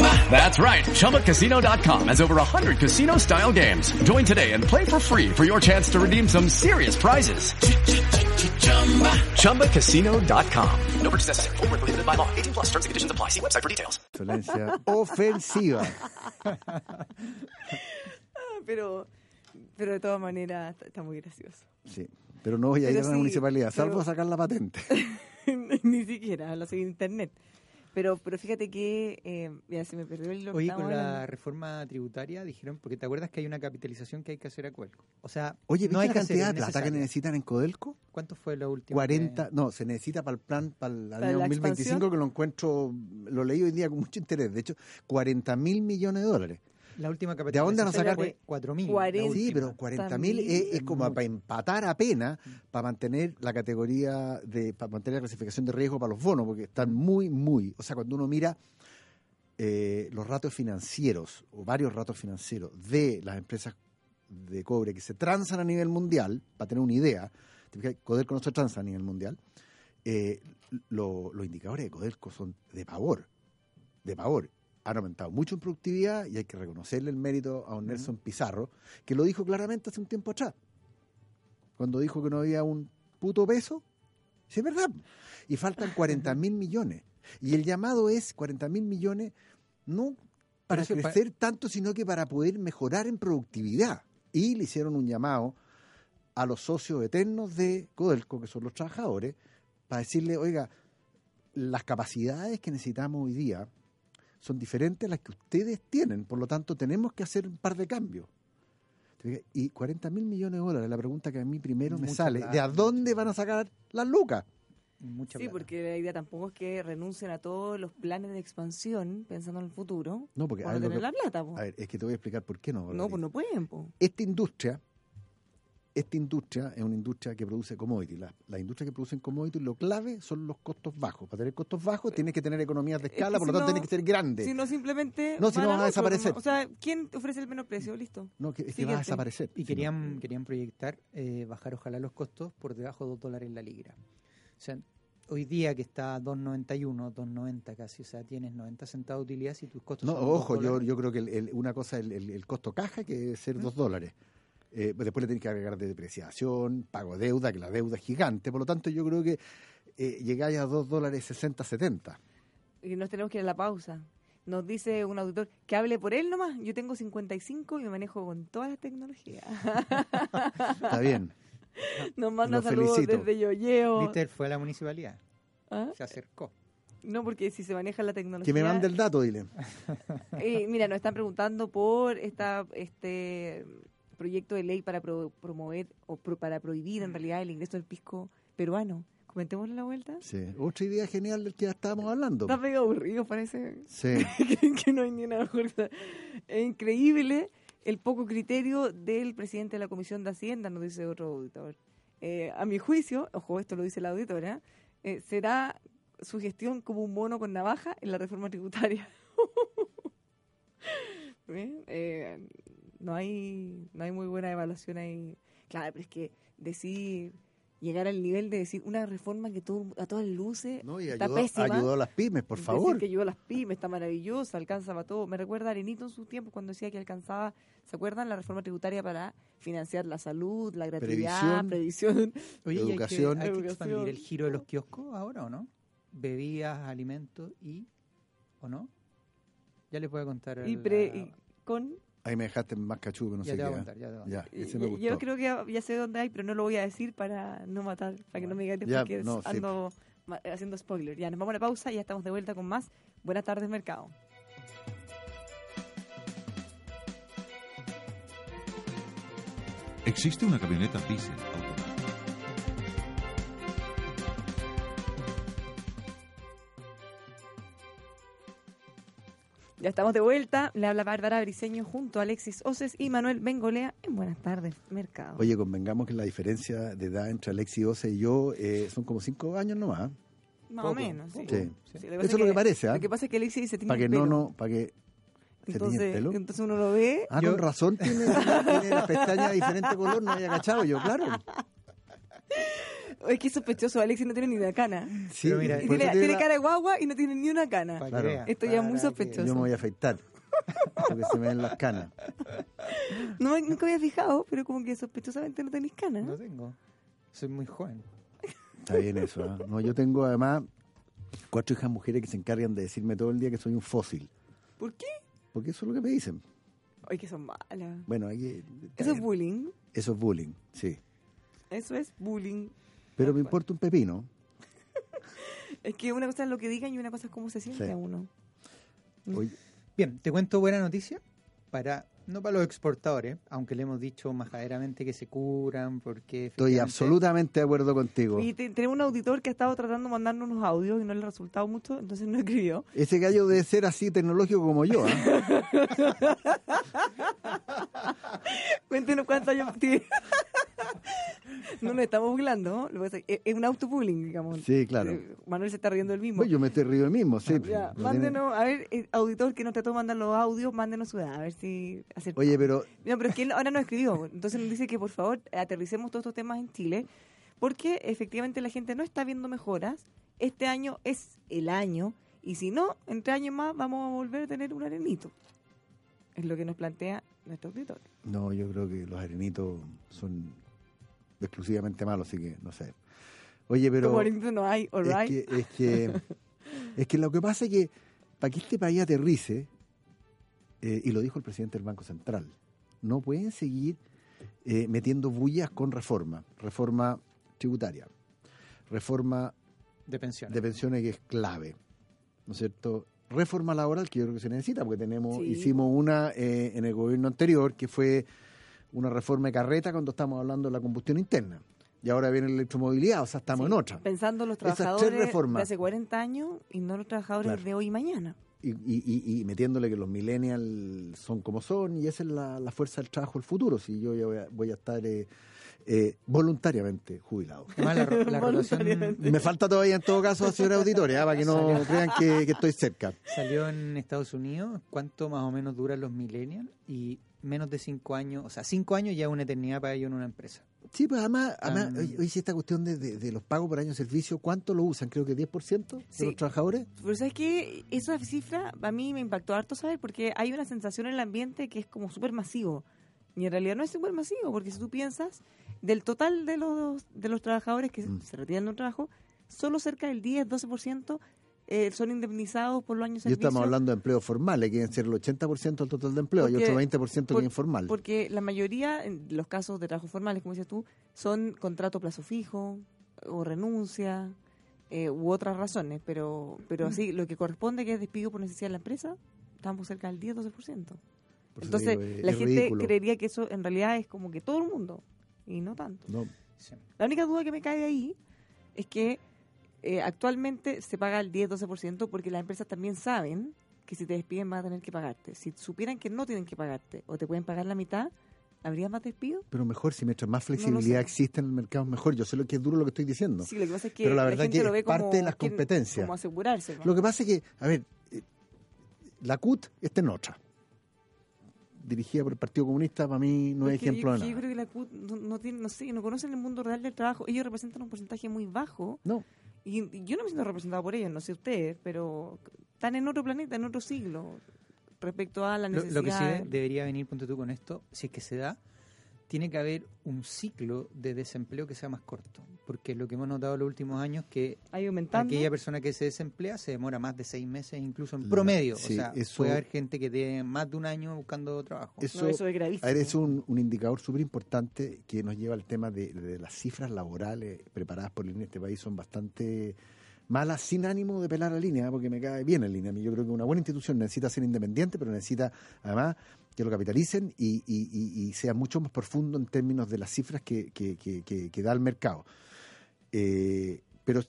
That's right, ChumbaCasino.com has over 100 casino-style games. Join today and play for free for your chance to redeem some serious prizes. ChumbaCasino.com. No purchase necessary. Void were prohibited by law. 18 plus. Terms and conditions apply. See website for details. insolencia ofensiva. Ah, Pero, pero de todas maneras está, está muy gracioso. Sí, pero no voy a ir a la municipalidad, salvo pero- sacar la patente. Ni siquiera, lo seguí en internet. Pero, pero fíjate que, eh, ya se me perdió el Oye, con la hablando. reforma tributaria dijeron, porque te acuerdas que hay una capitalización que hay que hacer a Cuelco. O sea, Oye, ¿viste no hay la que hacer, cantidad de plata que necesitan en Codelco? ¿Cuánto fue la última? 40, no, se necesita para el plan para el ¿Para año la 2025 expansión? que lo encuentro, lo leí hoy día con mucho interés, de hecho, 40 mil millones de dólares. La última ¿De dónde van a capitalización sacar? fue 4 mil. Cuarenta. Sí, pero 40 mil es, es como para empatar apenas, para mantener la categoría, de para mantener la clasificación de riesgo para los bonos, porque están muy, muy, o sea, cuando uno mira eh, los ratos financieros, o varios ratos financieros de las empresas de cobre que se transan a nivel mundial, para tener una idea, Codelco no se transa a nivel mundial, eh, lo- los indicadores de Codelco son de pavor, de pavor. Han aumentado mucho en productividad y hay que reconocerle el mérito a un Nelson Pizarro, que lo dijo claramente hace un tiempo atrás, cuando dijo que no había un puto peso. Sí, es verdad. Y faltan 40 mil millones. Y el llamado es 40 mil millones no para pa- crecer tanto, sino que para poder mejorar en productividad. Y le hicieron un llamado a los socios eternos de Codelco, que son los trabajadores, para decirle, oiga, las capacidades que necesitamos hoy día son diferentes a las que ustedes tienen, por lo tanto tenemos que hacer un par de cambios. Y 40 mil millones de dólares, la pregunta que a mí primero me Mucha sale, plata. ¿de a dónde van a sacar las lucas? mucha Sí, plata. porque la idea tampoco es que renuncien a todos los planes de expansión pensando en el futuro. No, porque para a ver, tener que- la plata, po. A ver, es que te voy a explicar por qué no. No, pues no pueden, po. Esta industria, esta industria es una industria que produce commodities. Las la industrias que producen commodities, lo clave son los costos bajos. Para tener costos bajos tienes que tener economías de Es escala, que por si lo tanto no- tienes que ser grande. Si no, simplemente. No, si no van van a desaparecer. ¿no? O sea, ¿quién ofrece el menor precio? Listo. No, que, es que Siguiente. va a desaparecer. Y querían, querían proyectar eh, bajar ojalá los costos por debajo de 2 dólares la libra. O sea, hoy día que está a 2.91, 2.90 casi, o sea, tienes 90 centavos de utilidad si tus costos No, son ojo, yo, yo creo que el- el- una cosa es el, el- el costo caja, que debe ser dos dólares. Eh, pues después le tienes que agregar de depreciación, pago de deuda, que la deuda es gigante. Por lo tanto, yo creo que eh, llegáis a dos dólares 60, 70. Y nos tenemos que ir a la pausa. Nos dice un auditor que hable por él nomás. Yo tengo 55 y me manejo con todas las tecnologías. Está bien. Nos manda Lo saludos felicito. desde Yoyeo. Viste, él fue a la municipalidad, ¿Ah? se acercó. No, porque si se maneja la tecnología. Que me mande el dato, dile. Eh, mira, nos están preguntando por esta este proyecto de ley para pro- promover o pro- para prohibir en realidad el ingreso del pisco peruano. Comentémosle la vuelta. Sí. Otra idea genial del que ya estábamos hablando. Está medio aburrido, parece. Sí. que, que no hay ni una mejor. Es increíble el poco criterio del presidente de la Comisión de Hacienda, nos dice otro auditor. Eh, a mi juicio, ojo, esto lo dice la auditora, eh, será su gestión como un mono con navaja en la reforma tributaria. ¿Ven? Eh, no hay no hay muy buena evaluación ahí. Claro, pero es que decir llegar al nivel de decir una reforma que todo, a todas luces No, y está ayudó, pésima. ayudó a las pymes, por Decir favor. que ayudó a las pymes, está maravillosa, alcanza para todo. Me recuerda a Arenito en su tiempo cuando decía que alcanzaba, ¿se acuerdan? La reforma tributaria para financiar la salud, la gratuidad, Previsión. previsión. Oye, ¿y hay que- Educación. hay que, expandir el giro de los kioscos ahora o no? Bebidas, alimentos y... ¿O no? Ya les voy a contar. Y, la- pre- y con... Ahí me dejaste más cachudo, no ya sé te qué. voy a ¿eh? contar, ya te voy a. Ya, ese me yo- gustó. yo creo que ya, sé dónde hay, pero no lo voy a decir para no matar, para que no me digan después Ya, que no, ando haciendo spoiler. Ya, nos vamos a la pausa y ya estamos de vuelta con más. Buenas tardes, mercado. Existe una camioneta diésel Ya estamos de vuelta. Le habla Bárbara Briseño junto a Alexis Oces y Manuel Bengolea en Buenas tardes, mercado. Oye, convengamos que la diferencia de edad entre Alexi Ose y yo eh, son como cinco años nomás. Más poco, o menos, sí. poco. Sí. Sí, Eso es lo que parece, ¿ah? Lo que pasa es que Alexis se tiene Para que el no, pelo. no, para que se tiñe el entonces, pelo. entonces uno lo ve. Ah, Yo- con razón tiene, tiene las pestañas de diferente color, no había cachado yo, claro. Es que es sospechoso, Alexis no tiene ni una cana. Sí, Pero mira, Y tiene, tiene tiene la- cara de guagua y no tiene ni una cana. Claro. Esto ya es muy sospechoso. Yo me voy a afeitar, porque se me ven las canas. No, me- nunca había fijado, pero como que sospechosamente no tenéis cana. No tengo. Soy muy joven. Está bien eso. ¿ah? No, yo tengo además cuatro hijas mujeres que se encargan de decirme todo el día que soy un fósil. ¿Por qué? Porque eso es lo que me dicen. Ay, que son malas. Bueno, aquí, Eso es bullying. Eso es bullying, sí. Eso es bullying. Pero me importa un pepino. Es que una cosa es lo que digan y una cosa es cómo se siente Sí. a uno. Oye, Bien, te cuento buena noticia. Para, no para los exportadores, aunque le hemos dicho majaderamente que se curan, porque... estoy absolutamente de acuerdo contigo. Y te- tenemos un auditor que ha estado tratando de mandarnos unos audios y no le ha resultado mucho, entonces no escribió. Ese gallo debe ser así tecnológico como yo. ¿ah? Cuéntenos cuántos años tiene. No nos estamos burlando, es un autobullying, digamos. Sí, claro. Eh, Manuel se está riendo del mismo. Pues yo me estoy río mismo, sí. Ya, tiene- mándenos, a ver, el auditor que nos trató de mandar los audios, mándenos su edad, a ver si acertó. Oye, pero No, pero es que él ahora nos escribió, entonces nos dice que por favor aterricemos todos estos temas en Chile, porque efectivamente la gente no está viendo mejoras. Este año es el año, y si no, entre años más vamos a volver a tener un arenito. Es lo que nos plantea nuestro auditor. no, yo creo que los arenitos son exclusivamente malos, así que no sé. Oye, pero Como arenito no hay, es que, es que es que lo que pasa es que para que este país aterrice, eh, y lo dijo el presidente del Banco Central, no pueden seguir eh, metiendo bullas con reforma, reforma tributaria, reforma De pensiones. de pensiones que es clave, ¿no es cierto? Reforma laboral que yo creo que se necesita, porque tenemos, Sí. hicimos una eh, en el gobierno anterior que fue una reforma de carreta cuando estamos hablando de la combustión interna. y ahora viene la electromovilidad, o sea, estamos Sí, en otra. Pensando en los trabajadores de reformas. hace 40 años y no los trabajadores Claro. de hoy y mañana. Y, y- y- y metiéndole que los millennials son como son, y esa es la, la fuerza del trabajo del futuro, si yo ya voy a, voy a estar eh, eh, voluntariamente jubilado. Además, la. Me falta todavía en todo caso, señora auditoria, para que no Salió. crean que, que estoy cerca. salió en Estados Unidos. ¿Cuánto más o menos duran los millennials? Y menos de cinco años, o sea, cinco años ya es una eternidad para ellos en una empresa. Sí, pues además, además Um, oye, esta cuestión de, de- de los pagos por año de servicio, ¿cuánto lo usan? Creo que 10% de Sí. los trabajadores. Pero ¿sabes qué? Esa cifra a mí me impactó harto, ¿sabes? Porque hay una sensación en el ambiente que es como súper masivo. Y en realidad no es súper masivo, porque si tú piensas, del total de los, de los trabajadores que Mm. se retiran de un trabajo, solo cerca del 10-12% eh, son indemnizados por los años de Y servicio. estamos hablando de empleos formales, que deben ser el 80% del total de empleo y otro 20% que por- es informal. Porque la mayoría, en los casos de trabajos formales, como dices tú, son contrato plazo fijo o renuncia eh, u otras razones. Pero pero así, lo que corresponde que es despido por necesidad de la empresa, estamos cerca del 10-12%. Por eso te Entonces, digo, es- la es gente ridículo. creería que eso en realidad es como que todo el mundo, y no tanto. No, Sí. La única duda que me cae de ahí es que eh, actualmente se paga el 10-12% porque las empresas también saben que si te despiden van a tener que pagarte. Si supieran que no tienen que pagarte o te pueden pagar la mitad, ¿habría más despido? pero mejor, si mientras más flexibilidad existe en el mercado, mejor. Yo sé lo que es duro lo que estoy diciendo. Sí, lo que pasa es que Pero la verdad gente que lo ve es parte como de las competencias. Como asegurarse. ¿no? Lo que pasa es que, a ver, eh, la CUT está en otra. Dirigida por el Partido Comunista, para mí no es ejemplo yo, de nada. yo creo que la CUT no, no tiene, no sé, no conocen el mundo real del trabajo. Ellos representan un porcentaje muy bajo No, y, y yo no me siento representado por ellos, no sé ustedes, pero están en otro planeta, en otro siglo respecto a la Lo, necesidad. lo que sí de- debería venir, ponte tú con esto, si es que se da, tiene que haber un ciclo de desempleo que sea más corto. Porque lo que hemos notado en los últimos años que ido aumentando. aquella persona que se desemplea se demora más de seis meses, incluso en La- promedio. sí, o sea, eso- puede haber gente que tiene más de un año buscando trabajo. eso, No, eso es gravísimo. a ver, es un, un indicador súper importante que nos lleva al tema de, de las cifras laborales preparadas por línea en este país son bastante malas, sin ánimo de pelar la línea, porque me cae bien en línea. Yo creo que una buena institución necesita ser independiente, pero necesita además que lo capitalicen y, y- y- y sea mucho más profundo en términos de las cifras que, que- que- que- que da el mercado. Eh, pero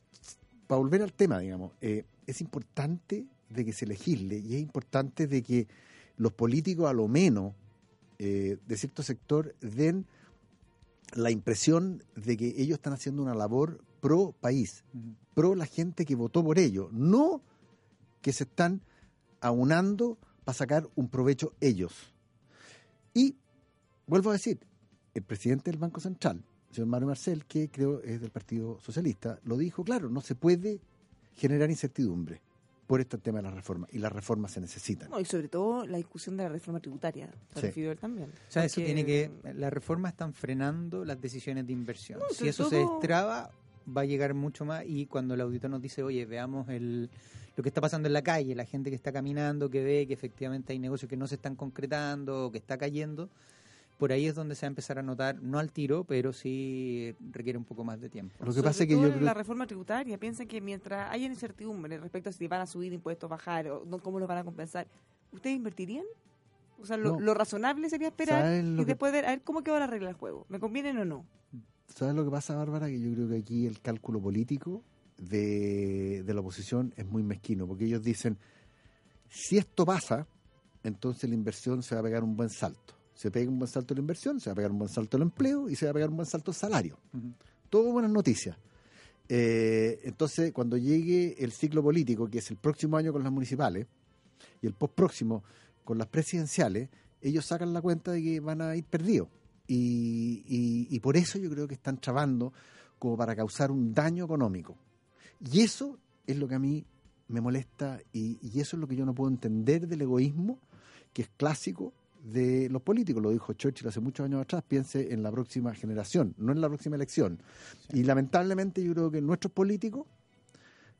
para volver al tema, digamos, eh, es importante de que se legisle y es importante de que los políticos, a lo menos, eh, de cierto sector, den la impresión de que ellos están haciendo una labor pro país, pro la gente que votó por ellos, no que se están aunando para sacar un provecho ellos. Y vuelvo a decir, el presidente del Banco Central, el señor Mario Marcel, que creo es del Partido Socialista, lo dijo, claro, no se puede generar incertidumbre por este tema de las reformas, y las reformas se necesitan. No, y sobre todo la discusión de la reforma tributaria. Se Sí. también. O sea, eso tiene que. Las reformas están frenando las decisiones de inversión. No, si eso se destraba, va a llegar mucho más. Y cuando el auditor nos dice, oye, veamos el, lo que está pasando en la calle, la gente que está caminando, que ve que efectivamente hay negocios que no se están concretando, que está cayendo, por ahí es donde se va a empezar a notar, no al tiro, pero sí requiere un poco más de tiempo. Lo que Sobre pasa es que yo creo la reforma tributaria piensan que mientras haya incertidumbre respecto a si van a subir impuestos, bajar o no, cómo los van a compensar, ¿ustedes invertirían? O sea, lo, No. lo razonable sería esperar ¿Sabes lo y que- después ver a ver cómo quedó la regla del juego. ¿Me convienen o no? ¿Sabes lo que pasa, Bárbara? Que yo creo que aquí el cálculo político de, de la oposición es muy mezquino, porque ellos dicen, si esto pasa, entonces la inversión se va a pegar un buen salto. Se pega un buen salto la inversión, se va a pegar un buen salto el empleo y se va a pegar un buen salto el salario. Todo buenas noticias. Eh, entonces, cuando llegue el ciclo político, que es el próximo año con las municipales y el post próximo con las presidenciales, ellos sacan la cuenta de que van a ir perdidos. Y, y- y por eso yo creo que están trabando como para causar un daño económico. Y eso es lo que a mí me molesta y, y eso es lo que yo no puedo entender del egoísmo que es clásico de los políticos. Lo dijo Churchill hace muchos años atrás, piense en la próxima generación, no en la próxima elección. Y lamentablemente yo creo que nuestros políticos,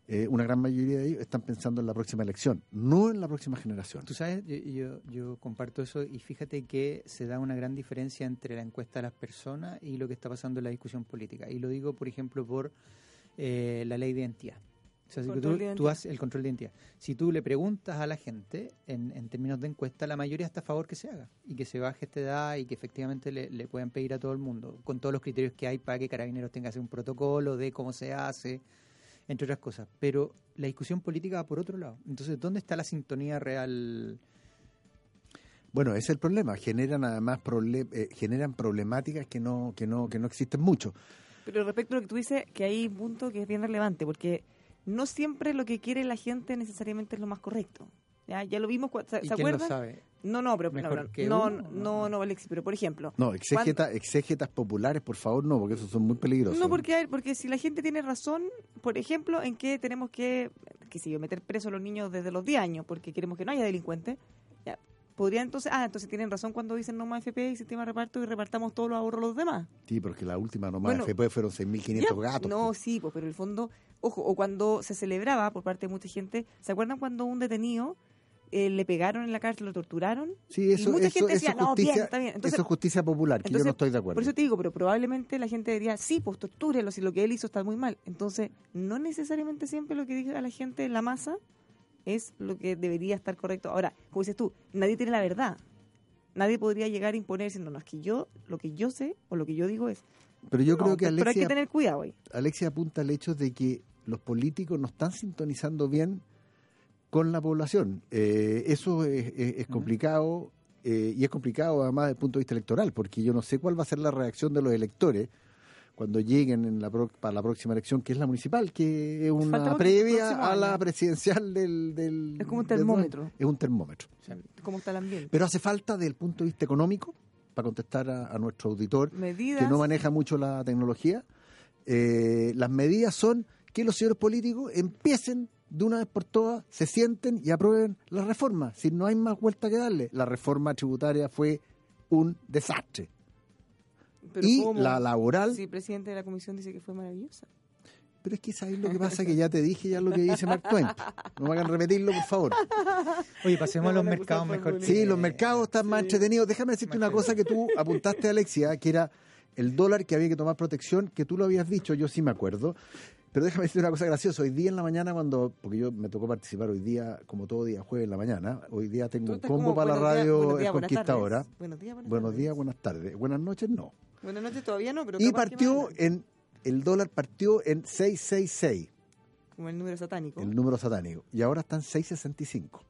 eh, una gran mayoría de ellos, están pensando en la próxima elección, no en la próxima generación. Tú sabes, yo, yo, yo comparto eso y fíjate que se da una gran diferencia entre la encuesta de las personas y lo que está pasando en la discusión política. Y lo digo, por ejemplo, por eh, la ley de identidad. O sea, si tú, haces el control de identidad. Si tú le preguntas a la gente, en, en términos de encuesta, la mayoría está a favor que se haga y que se baje esta edad y que efectivamente le, le puedan pedir a todo el mundo, con todos los criterios que hay para que Carabineros tenga que hacer un protocolo de cómo se hace, entre otras cosas. Pero la discusión política va por otro lado. Entonces, ¿dónde está la sintonía real? Bueno, ese es el problema. Generan además eh, generan problemáticas que no, que no, que no existen mucho. Pero respecto a lo que tú dices, que hay un punto que es bien relevante, porque no siempre lo que quiere la gente necesariamente es lo más correcto. Ya, ya lo vimos, ¿se, ¿Y se quién lo acuerdan? sabe? No, no, pero ¿Mejor no, no, no, no, no, Alexis, pero por ejemplo, No, exégeta, exégetas populares, por favor, no, porque esos son muy peligrosos. No, porque, hay- porque si la gente tiene razón, por ejemplo, en que tenemos que, que si yo, meter preso a los niños desde los 10 años porque queremos que no haya delincuentes, ya, podría entonces, ah, entonces tienen razón cuando dicen no más FP y sistema de reparto y repartamos todos los ahorros a los demás. Sí, porque la última nomás Bueno, FP fueron 6.500 Ya, gatos. No, pues. sí, pues, pero el fondo, ojo, o cuando se celebraba por parte de mucha gente, ¿se acuerdan cuando un detenido eh, le pegaron en la cárcel, lo torturaron? Sí, eso, y mucha eso, gente eso decía, no, bien, está bien. Entonces, eso es justicia popular, que yo no entonces, estoy de acuerdo. Por eso te digo, pero probablemente la gente diría, sí, pues tortúrelo si lo que él hizo está muy mal. Entonces, no necesariamente siempre lo que diga la gente en la masa es lo que debería estar correcto. Ahora, como dices tú, nadie tiene la verdad. Nadie podría llegar a imponer diciendo, no, es que yo, lo que yo sé o lo que yo digo es. Pero yo No, creo que pero hay que Alexia, tener cuidado ahí. Alexia apunta al hecho de que los políticos no están sintonizando bien con la población. Eh, eso es, es- es complicado eh, y es complicado además desde el punto de vista electoral, porque yo no sé cuál va a ser la reacción de los electores cuando lleguen en la pro- para la próxima elección, que es la municipal, que es una previa a la presidencial del, del... Es como un del- termómetro. Es un termómetro. ¿Cómo está el ambiente? Pero hace falta, desde el punto de vista económico, para contestar a, a nuestro auditor, Medidas. que no maneja mucho la tecnología, eh, las medidas son que los señores políticos empiecen de una vez por todas, se sienten y aprueben la reforma. Si no hay más vuelta que darle, la reforma tributaria fue un desastre. Pero y ¿cómo? la laboral, Si el presidente de la comisión dice que fue maravillosa. pero es que sabéis lo que pasa, que ya te dije ya lo que dice Mark Twain. No me hagan repetirlo, por favor. Oye, pasemos a los mercados mejor. Sí, los mercados están más entretenidos. Déjame decirte una cosa que tú apuntaste, Alexia, que era el dólar que había que tomar protección, que tú lo habías dicho, yo sí me acuerdo. Pero déjame decirte una cosa graciosa. Hoy día en la mañana, cuando. Porque yo me tocó participar hoy día, como todo día, jueves en la mañana. Hoy día tengo un combo para la radio días, El Conquistadora. Buenos días, buenas Buenos tardes. días, buenas tardes. Buenas noches, no. Buenas noches todavía no, pero Y partió en. El dólar partió en 666, Como el número satánico. el número satánico. Y ahora está en 665.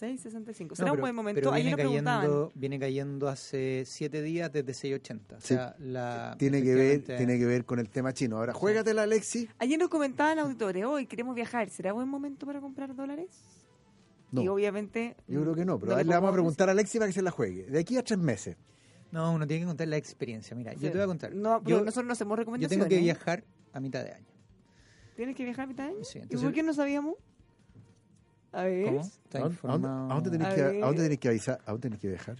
6.65. No, Será un pero- buen momento. viene nos preguntaban. cayendo, viene cayendo hace siete días desde 6.80. O Sí. sea, la, Tiene que, ver, tiene que ver con el tema chino. Ahora, juégatela, Alexi. Ayer nos comentaban auditores, hoy queremos viajar, ¿será buen momento para comprar dólares? No. Y obviamente... Yo creo que no, pero no a ver, le vamos a preguntar a Alexi para que se la juegue. De aquí a tres meses. No, uno tiene que contar la experiencia. Mira, yo te voy a contar. No, pero yo, nosotros no hacemos yo recomendaciones. tengo que viajar a mitad de año. ¿Tienes que viajar a mitad de año? Sí, ¿Y por qué no sabíamos? A ver... ¿Cómo? ¿Está ¿A dónde, a dónde- informado? a dónde tenés A que, a dónde tenés que avisar? ¿A dónde tenés que viajar?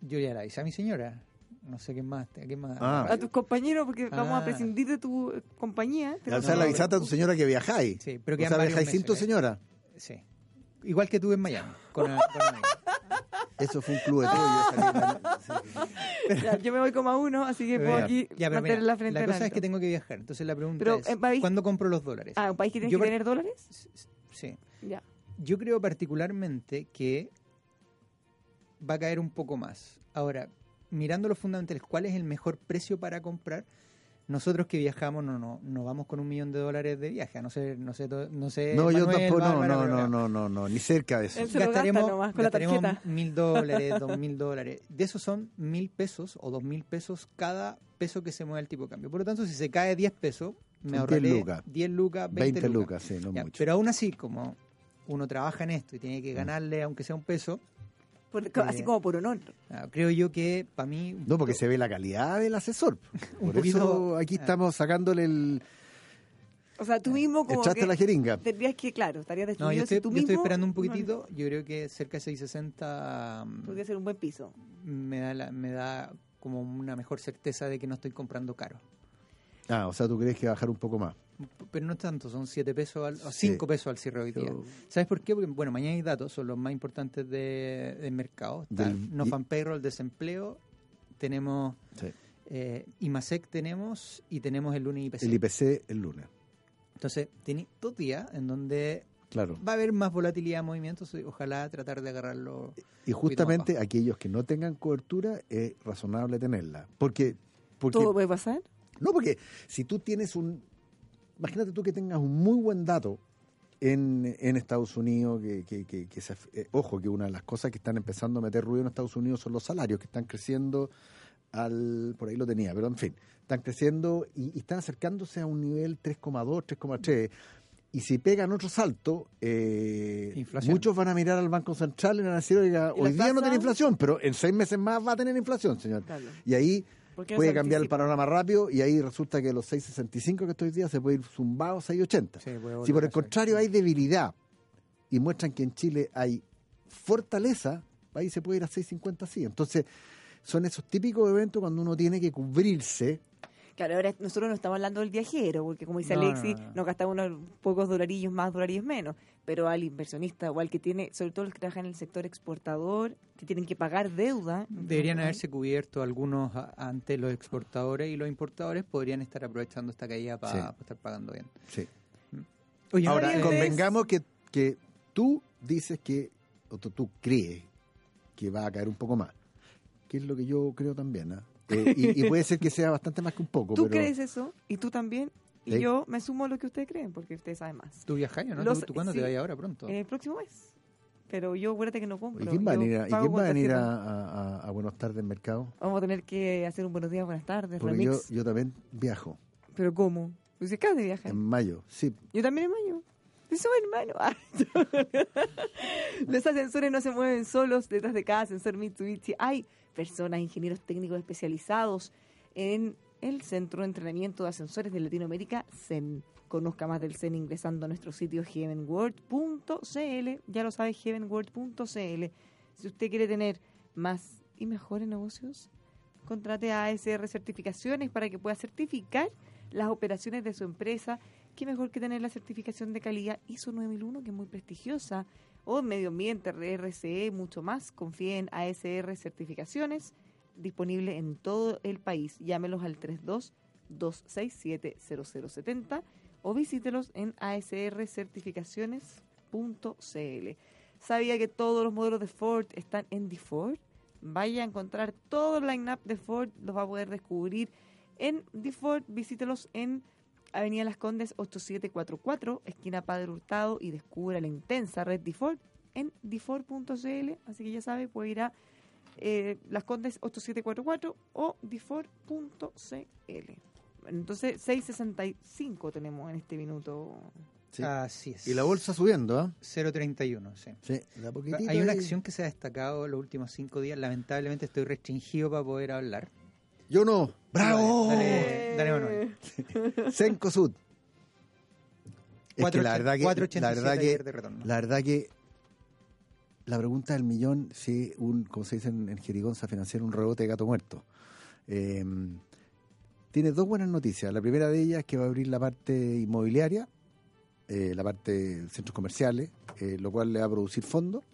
Yo ya la avisé a mi señora. No sé qué más. ¿Qué más? Ah. A tus compañeros, porque vamos a Ah. prescindir de tu compañía. O sea, no, le avisaste a tu señora que viajáis. Sí, pero o sea, viajáis sin tu ¿eh? señora. Sí. Igual que tú en Miami. Con. Eso fue un club de. Ya, yo me voy como a uno, así que puedo aquí ya, pero mantener mira, la frente la cosa es alto. que tengo que viajar. Entonces la pregunta Pero, es, eh, país- ¿cuándo compro los dólares? Ah, un país que tiene que tener dólares. Sí. Ya. Yo creo particularmente que va a caer un poco más. Ahora, mirando los fundamentales, ¿cuál es el mejor precio para comprar? Nosotros que viajamos no, no, no vamos con un millón de dólares de viaje, no ser, no sé, no sé. No, yo tampoco, no, Bárbara, no, no, no, no, no, ni cerca de eso. Él se lo gasta nomás con la gastaremos mil dólares, dos mil dólares. De esos son mil pesos o dos mil pesos cada peso que se mueve el tipo de cambio. Por lo tanto, si se cae 10 pesos, me ahorraré 10 lucas. 10 lucas, 20, 20 lucas, sí, no Ya, mucho. Pero aún así, como uno trabaja en esto y tiene Mm. que ganarle, aunque sea un peso, Por- Eh, así como por honor. ah, creo yo que para mí... No, porque se ve la calidad del asesor. Un Por poquito- eso aquí ah. estamos sacándole el... O sea, tú mismo como Echaste que la jeringa. tendrías que, claro, estarías No, destruido yo estoy, si tú yo mismo... estoy esperando un no- poquitito. Yo creo que cerca de 660 mm, Podría ser un buen piso. me da, la- me da como una mejor certeza de que no estoy comprando caro. Ah, o sea, tú crees que bajar un poco más. Pero no es tanto, son 7 pesos al, o Sí. 5 pesos al cierre hoy día. Yo- ¿Sabes por qué? Porque, bueno, mañana hay datos, son los más importantes de- del mercado. Está Del- no y- fan payroll, desempleo, tenemos Sí. eh, IMASEC tenemos y tenemos el lunes IPC. El IPC el lunes. Entonces, tiene dos días en donde Claro. va a haber más volatilidad de movimientos. y Ojalá tratar de agarrarlo. Y justamente aquellos que no tengan cobertura es razonable tenerla. Porque, porque ¿Todo puede pasar? no, porque si tú tienes un, imagínate tú que tengas un muy buen dato en, en Estados Unidos, que, que, que- que se- eh, ojo, que una de las cosas que están empezando a meter ruido en Estados Unidos son los salarios, que están creciendo al, por ahí lo tenía, pero en fin, están creciendo y, y están acercándose a un nivel 3,2, 3,3. Y si pegan otro salto, eh, muchos van a mirar al Banco Central y van a decir, oiga, ¿Y la hoy día no tiene inflación, pero en seis meses más va a tener inflación, señor. Claro. Y ahí ¿Por qué no puede cambiar el panorama rápido y ahí resulta que los 6.65 que estoy hoy día se puede ir zumbado a 6.80. Sí, si por el contrario hay debilidad y muestran que en Chile hay fortaleza, ahí se puede ir a 6.50 así. Entonces, son esos típicos eventos cuando uno tiene que cubrirse. Claro, ahora nosotros no estamos hablando del viajero, porque como dice No, Alexis, no, no. nos gastamos unos pocos dolarillos más, dolarillos menos. Pero al inversionista o al que tiene, sobre todo los que trabajan en el sector exportador, que tienen que pagar deuda. Deberían ¿no? haberse cubierto algunos a- ante los exportadores y los importadores podrían estar aprovechando esta caída para Sí. estar pagando bien. Sí. Oye, Ahora, convengamos que, que tú dices que, o tú, tú crees que va a caer un poco más, que es lo que yo creo también. ¿ah? Eh, y, y puede ser que sea bastante más que un poco. Tú pero, crees eso y tú también. Y Sí. yo me sumo a lo que ustedes creen, porque ustedes saben más. ¿Tú viajas no? Los- ¿Tú, tú cuándo sí. te vas ahora pronto? El próximo mes. Pero yo, acuérdate que no ¿Y compro. quién va a yo venir, a, y quién va a, venir a, tarjeta. a- a Buenos Tardes Mercado? Vamos a tener que hacer un buenos días, buenas tardes, Porque yo, remix. yo también viajo Pero ¿cómo? Pues si acabas de viajar. en mayo. Sí, Yo también en mayo. Yo soy hermano. Ah, Los ascensores no se mueven solos. Detrás de cada ascensor Mitsubishi hay personas, ingenieros técnicos especializados en el Centro de Entrenamiento de Ascensores de Latinoamérica, CEN. Conozca más del CEN ingresando a nuestro sitio heavenworld.cl. Ya lo sabe, heavenworld.cl. Si usted quiere tener más y mejores negocios, contrate a ASR Certificaciones para que pueda certificar las operaciones de su empresa. Qué mejor que tener la certificación de calidad ISO 9001, que es muy prestigiosa, o medio ambiente, RCE, mucho más. Confíe en ASR Certificaciones, disponible en todo el país. Llámelos al 32 267 0070 o visítelos en asrcertificaciones.cl. ¿Sabía que todos los modelos de Ford están en DeFord? Vaya a encontrar todo el line-up de Ford, los va a poder descubrir en DeFord. Visítelos en Avenida Las Condes 8744, esquina Padre Hurtado, y descubra la intensa red DeFord en DeFord.cl. Así que ya sabe, puede ir a eh, Las Condes 8744 o. Bueno, entonces, 665 tenemos en este minuto. sí. Así es. Y la bolsa subiendo, ¿ah? 0.31, sí. Sí, Hay una acción que se ha destacado los últimos cinco días. Lamentablemente estoy restringido para poder hablar. Yo no. ¡Bravo! Dale, dale, Manuel. Cencosud. Es que la verdad que, 4.87 la verdad que, de retorno. la verdad que la pregunta del millón, si un, como se dice en, en Jerigonza financiero, un rebote de gato muerto. Eh, tiene dos buenas noticias. La primera de ellas es que va a abrir la parte inmobiliaria, eh, la parte de centros comerciales, eh, lo cual le va a producir fondos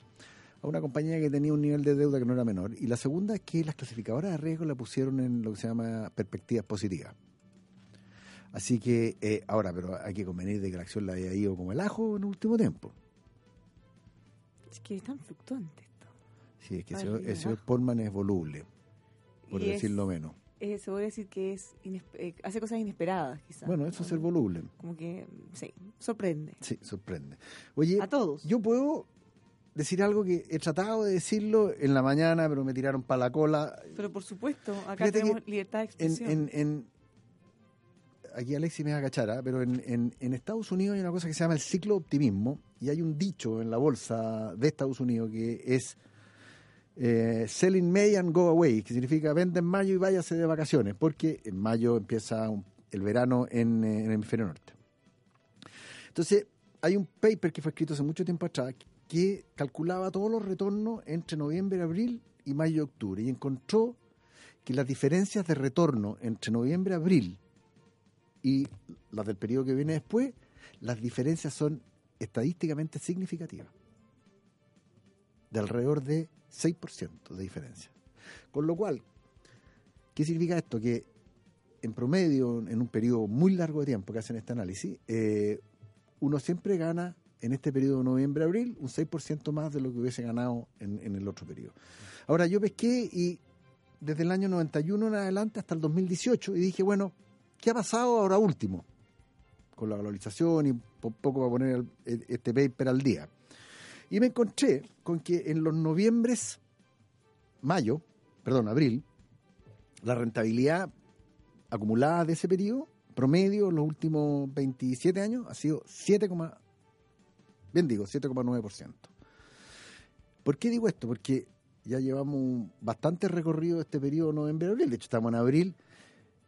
a una compañía que tenía un nivel de deuda que no era menor. Y la segunda es que las clasificadoras de riesgo la pusieron en lo que se llama perspectivas positivas. Así que, eh, ahora, pero hay que convenir de que la acción la haya ido como el ajo en el último tiempo. Es que es tan fluctuante esto. Sí, es que el señor, el señor Portman es voluble, por Y es- decirlo menos. eh, se puede decir que es eh, hace cosas inesperadas, quizás. Bueno, eso es ser voluble. Como que, sí, sorprende. Sí, sorprende. Oye, A todos. yo puedo decir algo que he tratado de decirlo en la mañana, pero me tiraron para la cola. Pero por supuesto, acá Fíjate tenemos libertad de expresión. en, en- aquí Alexis me va a cachar, ¿ah? pero en, en- Estados Unidos hay una cosa que se llama el ciclo de optimismo y hay un dicho en la bolsa de Estados Unidos que es eh, sell in May and go away, que significa vende en mayo y váyase de vacaciones, porque en mayo empieza un- el verano en, eh, en el hemisferio norte. Entonces, hay un paper que fue escrito hace mucho tiempo atrás que calculaba todos los retornos entre noviembre, abril y mayo octubre y encontró que las diferencias de retorno entre noviembre, abril y las del periodo que viene después, las diferencias son estadísticamente significativas. De alrededor de 6% de diferencia. Con lo cual, ¿qué significa esto? Que en promedio, en un periodo muy largo de tiempo que hacen este análisis, eh, uno siempre gana en este periodo de noviembre-abril un 6% más de lo que hubiese ganado en, en el otro periodo. Ahora, yo pesqué y desde el año 91 en adelante hasta el 2018 y dije, bueno, ¿qué ha pasado ahora último? Con la valorización y po- poco para poner el- este paper al día. Y me encontré con que en los noviembres, mayo, perdón, abril, la rentabilidad acumulada de ese periodo, promedio en los últimos 27 años, ha sido 7, bien digo, 7,9%. ¿Por qué digo esto? Porque ya llevamos bastante recorrido este periodo noviembre-abril, de hecho estamos en abril.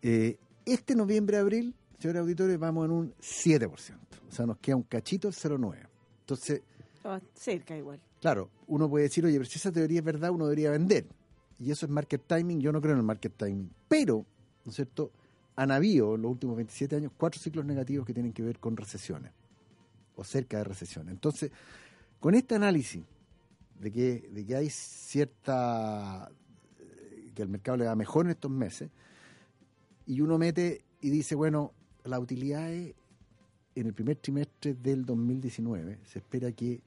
Eh, este noviembre-abril, señores auditores, vamos en un 7%, o sea, nos queda un cachito el 0,9%. Entonces, Estaba cerca igual. Claro, uno puede decir, oye, pero si esa teoría es verdad, uno debería vender. Y eso es market timing, yo no creo en el market timing. Pero, ¿no es cierto? Han habido en los últimos 27 años cuatro ciclos negativos que tienen que ver con recesiones, o cerca de recesiones. Entonces, con este análisis de que, de que hay cierta... eh, que el mercado le da mejor en estos meses, y uno mete y dice, bueno, las utilidades en el primer trimestre del 2019 se espera que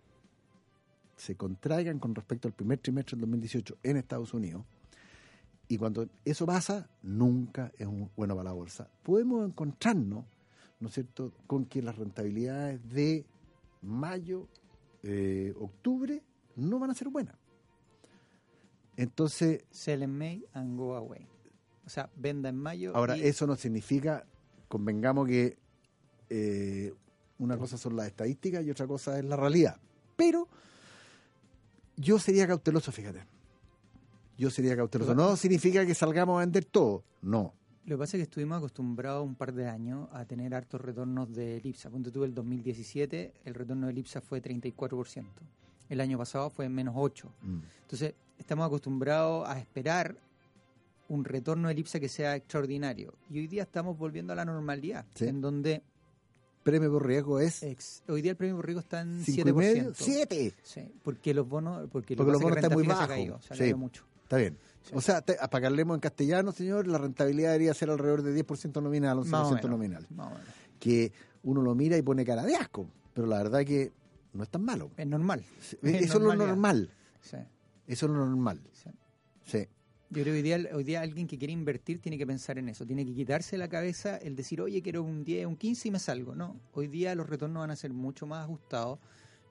se contraigan con respecto al primer trimestre del 2018 en Estados Unidos. Y cuando eso pasa, nunca es un- bueno para la bolsa. Podemos encontrarnos, ¿no es cierto?, con que las rentabilidades de mayo, eh, octubre, no van a ser buenas. Entonces, Sell in May and go away. O sea, venda en mayo. ahora, y- eso no significa, convengamos que eh, una cosa son las estadísticas y otra cosa es la realidad. Pero yo sería cauteloso, fíjate. Yo sería cauteloso. No significa que salgamos a vender todo. No. Lo que pasa es que estuvimos acostumbrados un par de años a tener hartos retornos de Elipsa. Cuando tuve el 2017, el retorno de Elipsa fue 34%. El año pasado fue menos 8%. Mm. Entonces, estamos acostumbrados a esperar un retorno de Elipsa que sea extraordinario. Y hoy día estamos volviendo a la normalidad, Sí. en donde Premio por riesgo es ex- hoy día el premio por riesgo está en cinco y medio, 7%. siete. Sí, porque los bonos, porque, Porque lo los bonos están muy se bajos. se Sí. mucho. Está bien. O sea, te- para que hablemos en castellano, señor, la rentabilidad debería ser alrededor de 10% nominal, Más o 11% menos, nominal. más o menos. Que uno lo mira y pone cara de asco, pero la verdad que no es tan malo. Es normal. Eso es lo normal. Sí, Eso es lo normal. sí. Sí. Yo creo que hoy día, hoy día alguien que quiere invertir tiene que pensar en eso, tiene que quitarse la cabeza el decir, oye, quiero un 10, un 15 y me salgo. No, hoy día los retornos van a ser mucho más ajustados,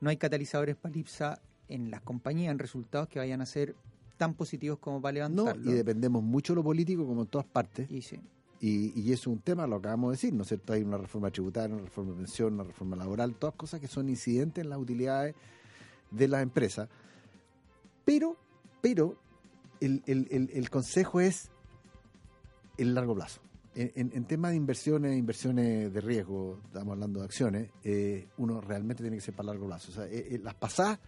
no hay catalizadores para IPSA en las compañías, en resultados que vayan a ser tan positivos como para No, levantarlo. y dependemos mucho de lo político, como en todas partes. Y sí, Y, y eso es un tema, lo acabamos de decir, ¿no es cierto? Hay una reforma tributaria, una reforma de pensión, una reforma laboral, todas cosas que son incidentes en las utilidades de las empresas. Pero, pero, el, el- el- el consejo es el largo plazo. En, en, en temas de inversiones, inversiones de riesgo, estamos hablando de acciones, eh, uno realmente tiene que ser para largo plazo. O sea, eh, eh, las pasadas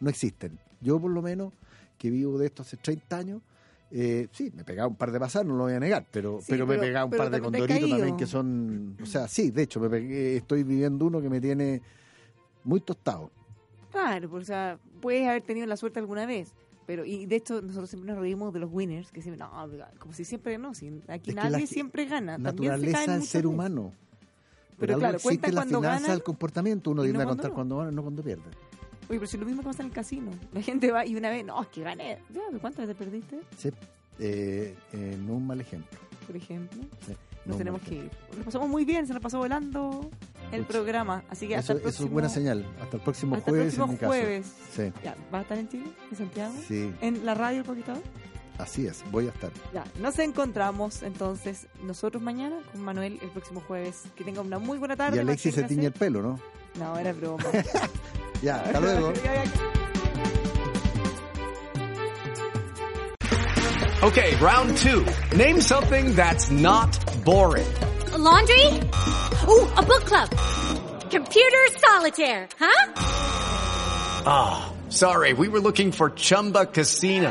no existen. Yo, por lo menos, que vivo de esto hace 30 años, eh, sí, me pegaba un par de pasadas, no lo voy a negar, pero, Sí, pero, me pero- pegaba un pero par de condoritos también que son. O sea, sí, de hecho, me pegué- estoy viviendo uno que me tiene muy tostado. Claro, porque, o sea, puedes haber tenido la suerte alguna vez. Pero, y de hecho, nosotros siempre nos reímos de los winners, que siempre, no, como si siempre no, si aquí Es nadie siempre gana. Naturaleza del ser humano. Pero algo claro, existe cuentan la cuando finanza ganan del comportamiento. Uno tiende no a contar cuando gana, no cuando pierde. Oye, pero si lo mismo que pasa en el casino. La gente va y una vez, no, es que gané. Ya, ¿pero ¿Cuántas veces perdiste, Sí, eh, eh, no un mal ejemplo. por ejemplo? Sí, no Nos tenemos que ir. Nos pasamos muy bien, se nos pasó volando el programa. Así que hasta Eso, el próximo, eso es buena señal. Hasta el próximo hasta el jueves, próximo en mi caso. jueves. Sí, Ya, ¿vas a estar en Chile? ¿En Santiago? sí, ¿En la radio el Conquistador? así es. Voy a estar. Ya, nos encontramos entonces nosotros mañana con Manuel el próximo jueves. Que tenga una muy buena tarde. Y Alexis se tiñe el pelo, ¿no? No, era broma. Ya, hasta luego. Ya, ya. Okay, round two. Name something that's not boring. A laundry? Ooh, a book club. Computer solitaire, huh? Ah, sorry, we were looking for Chumba Casino.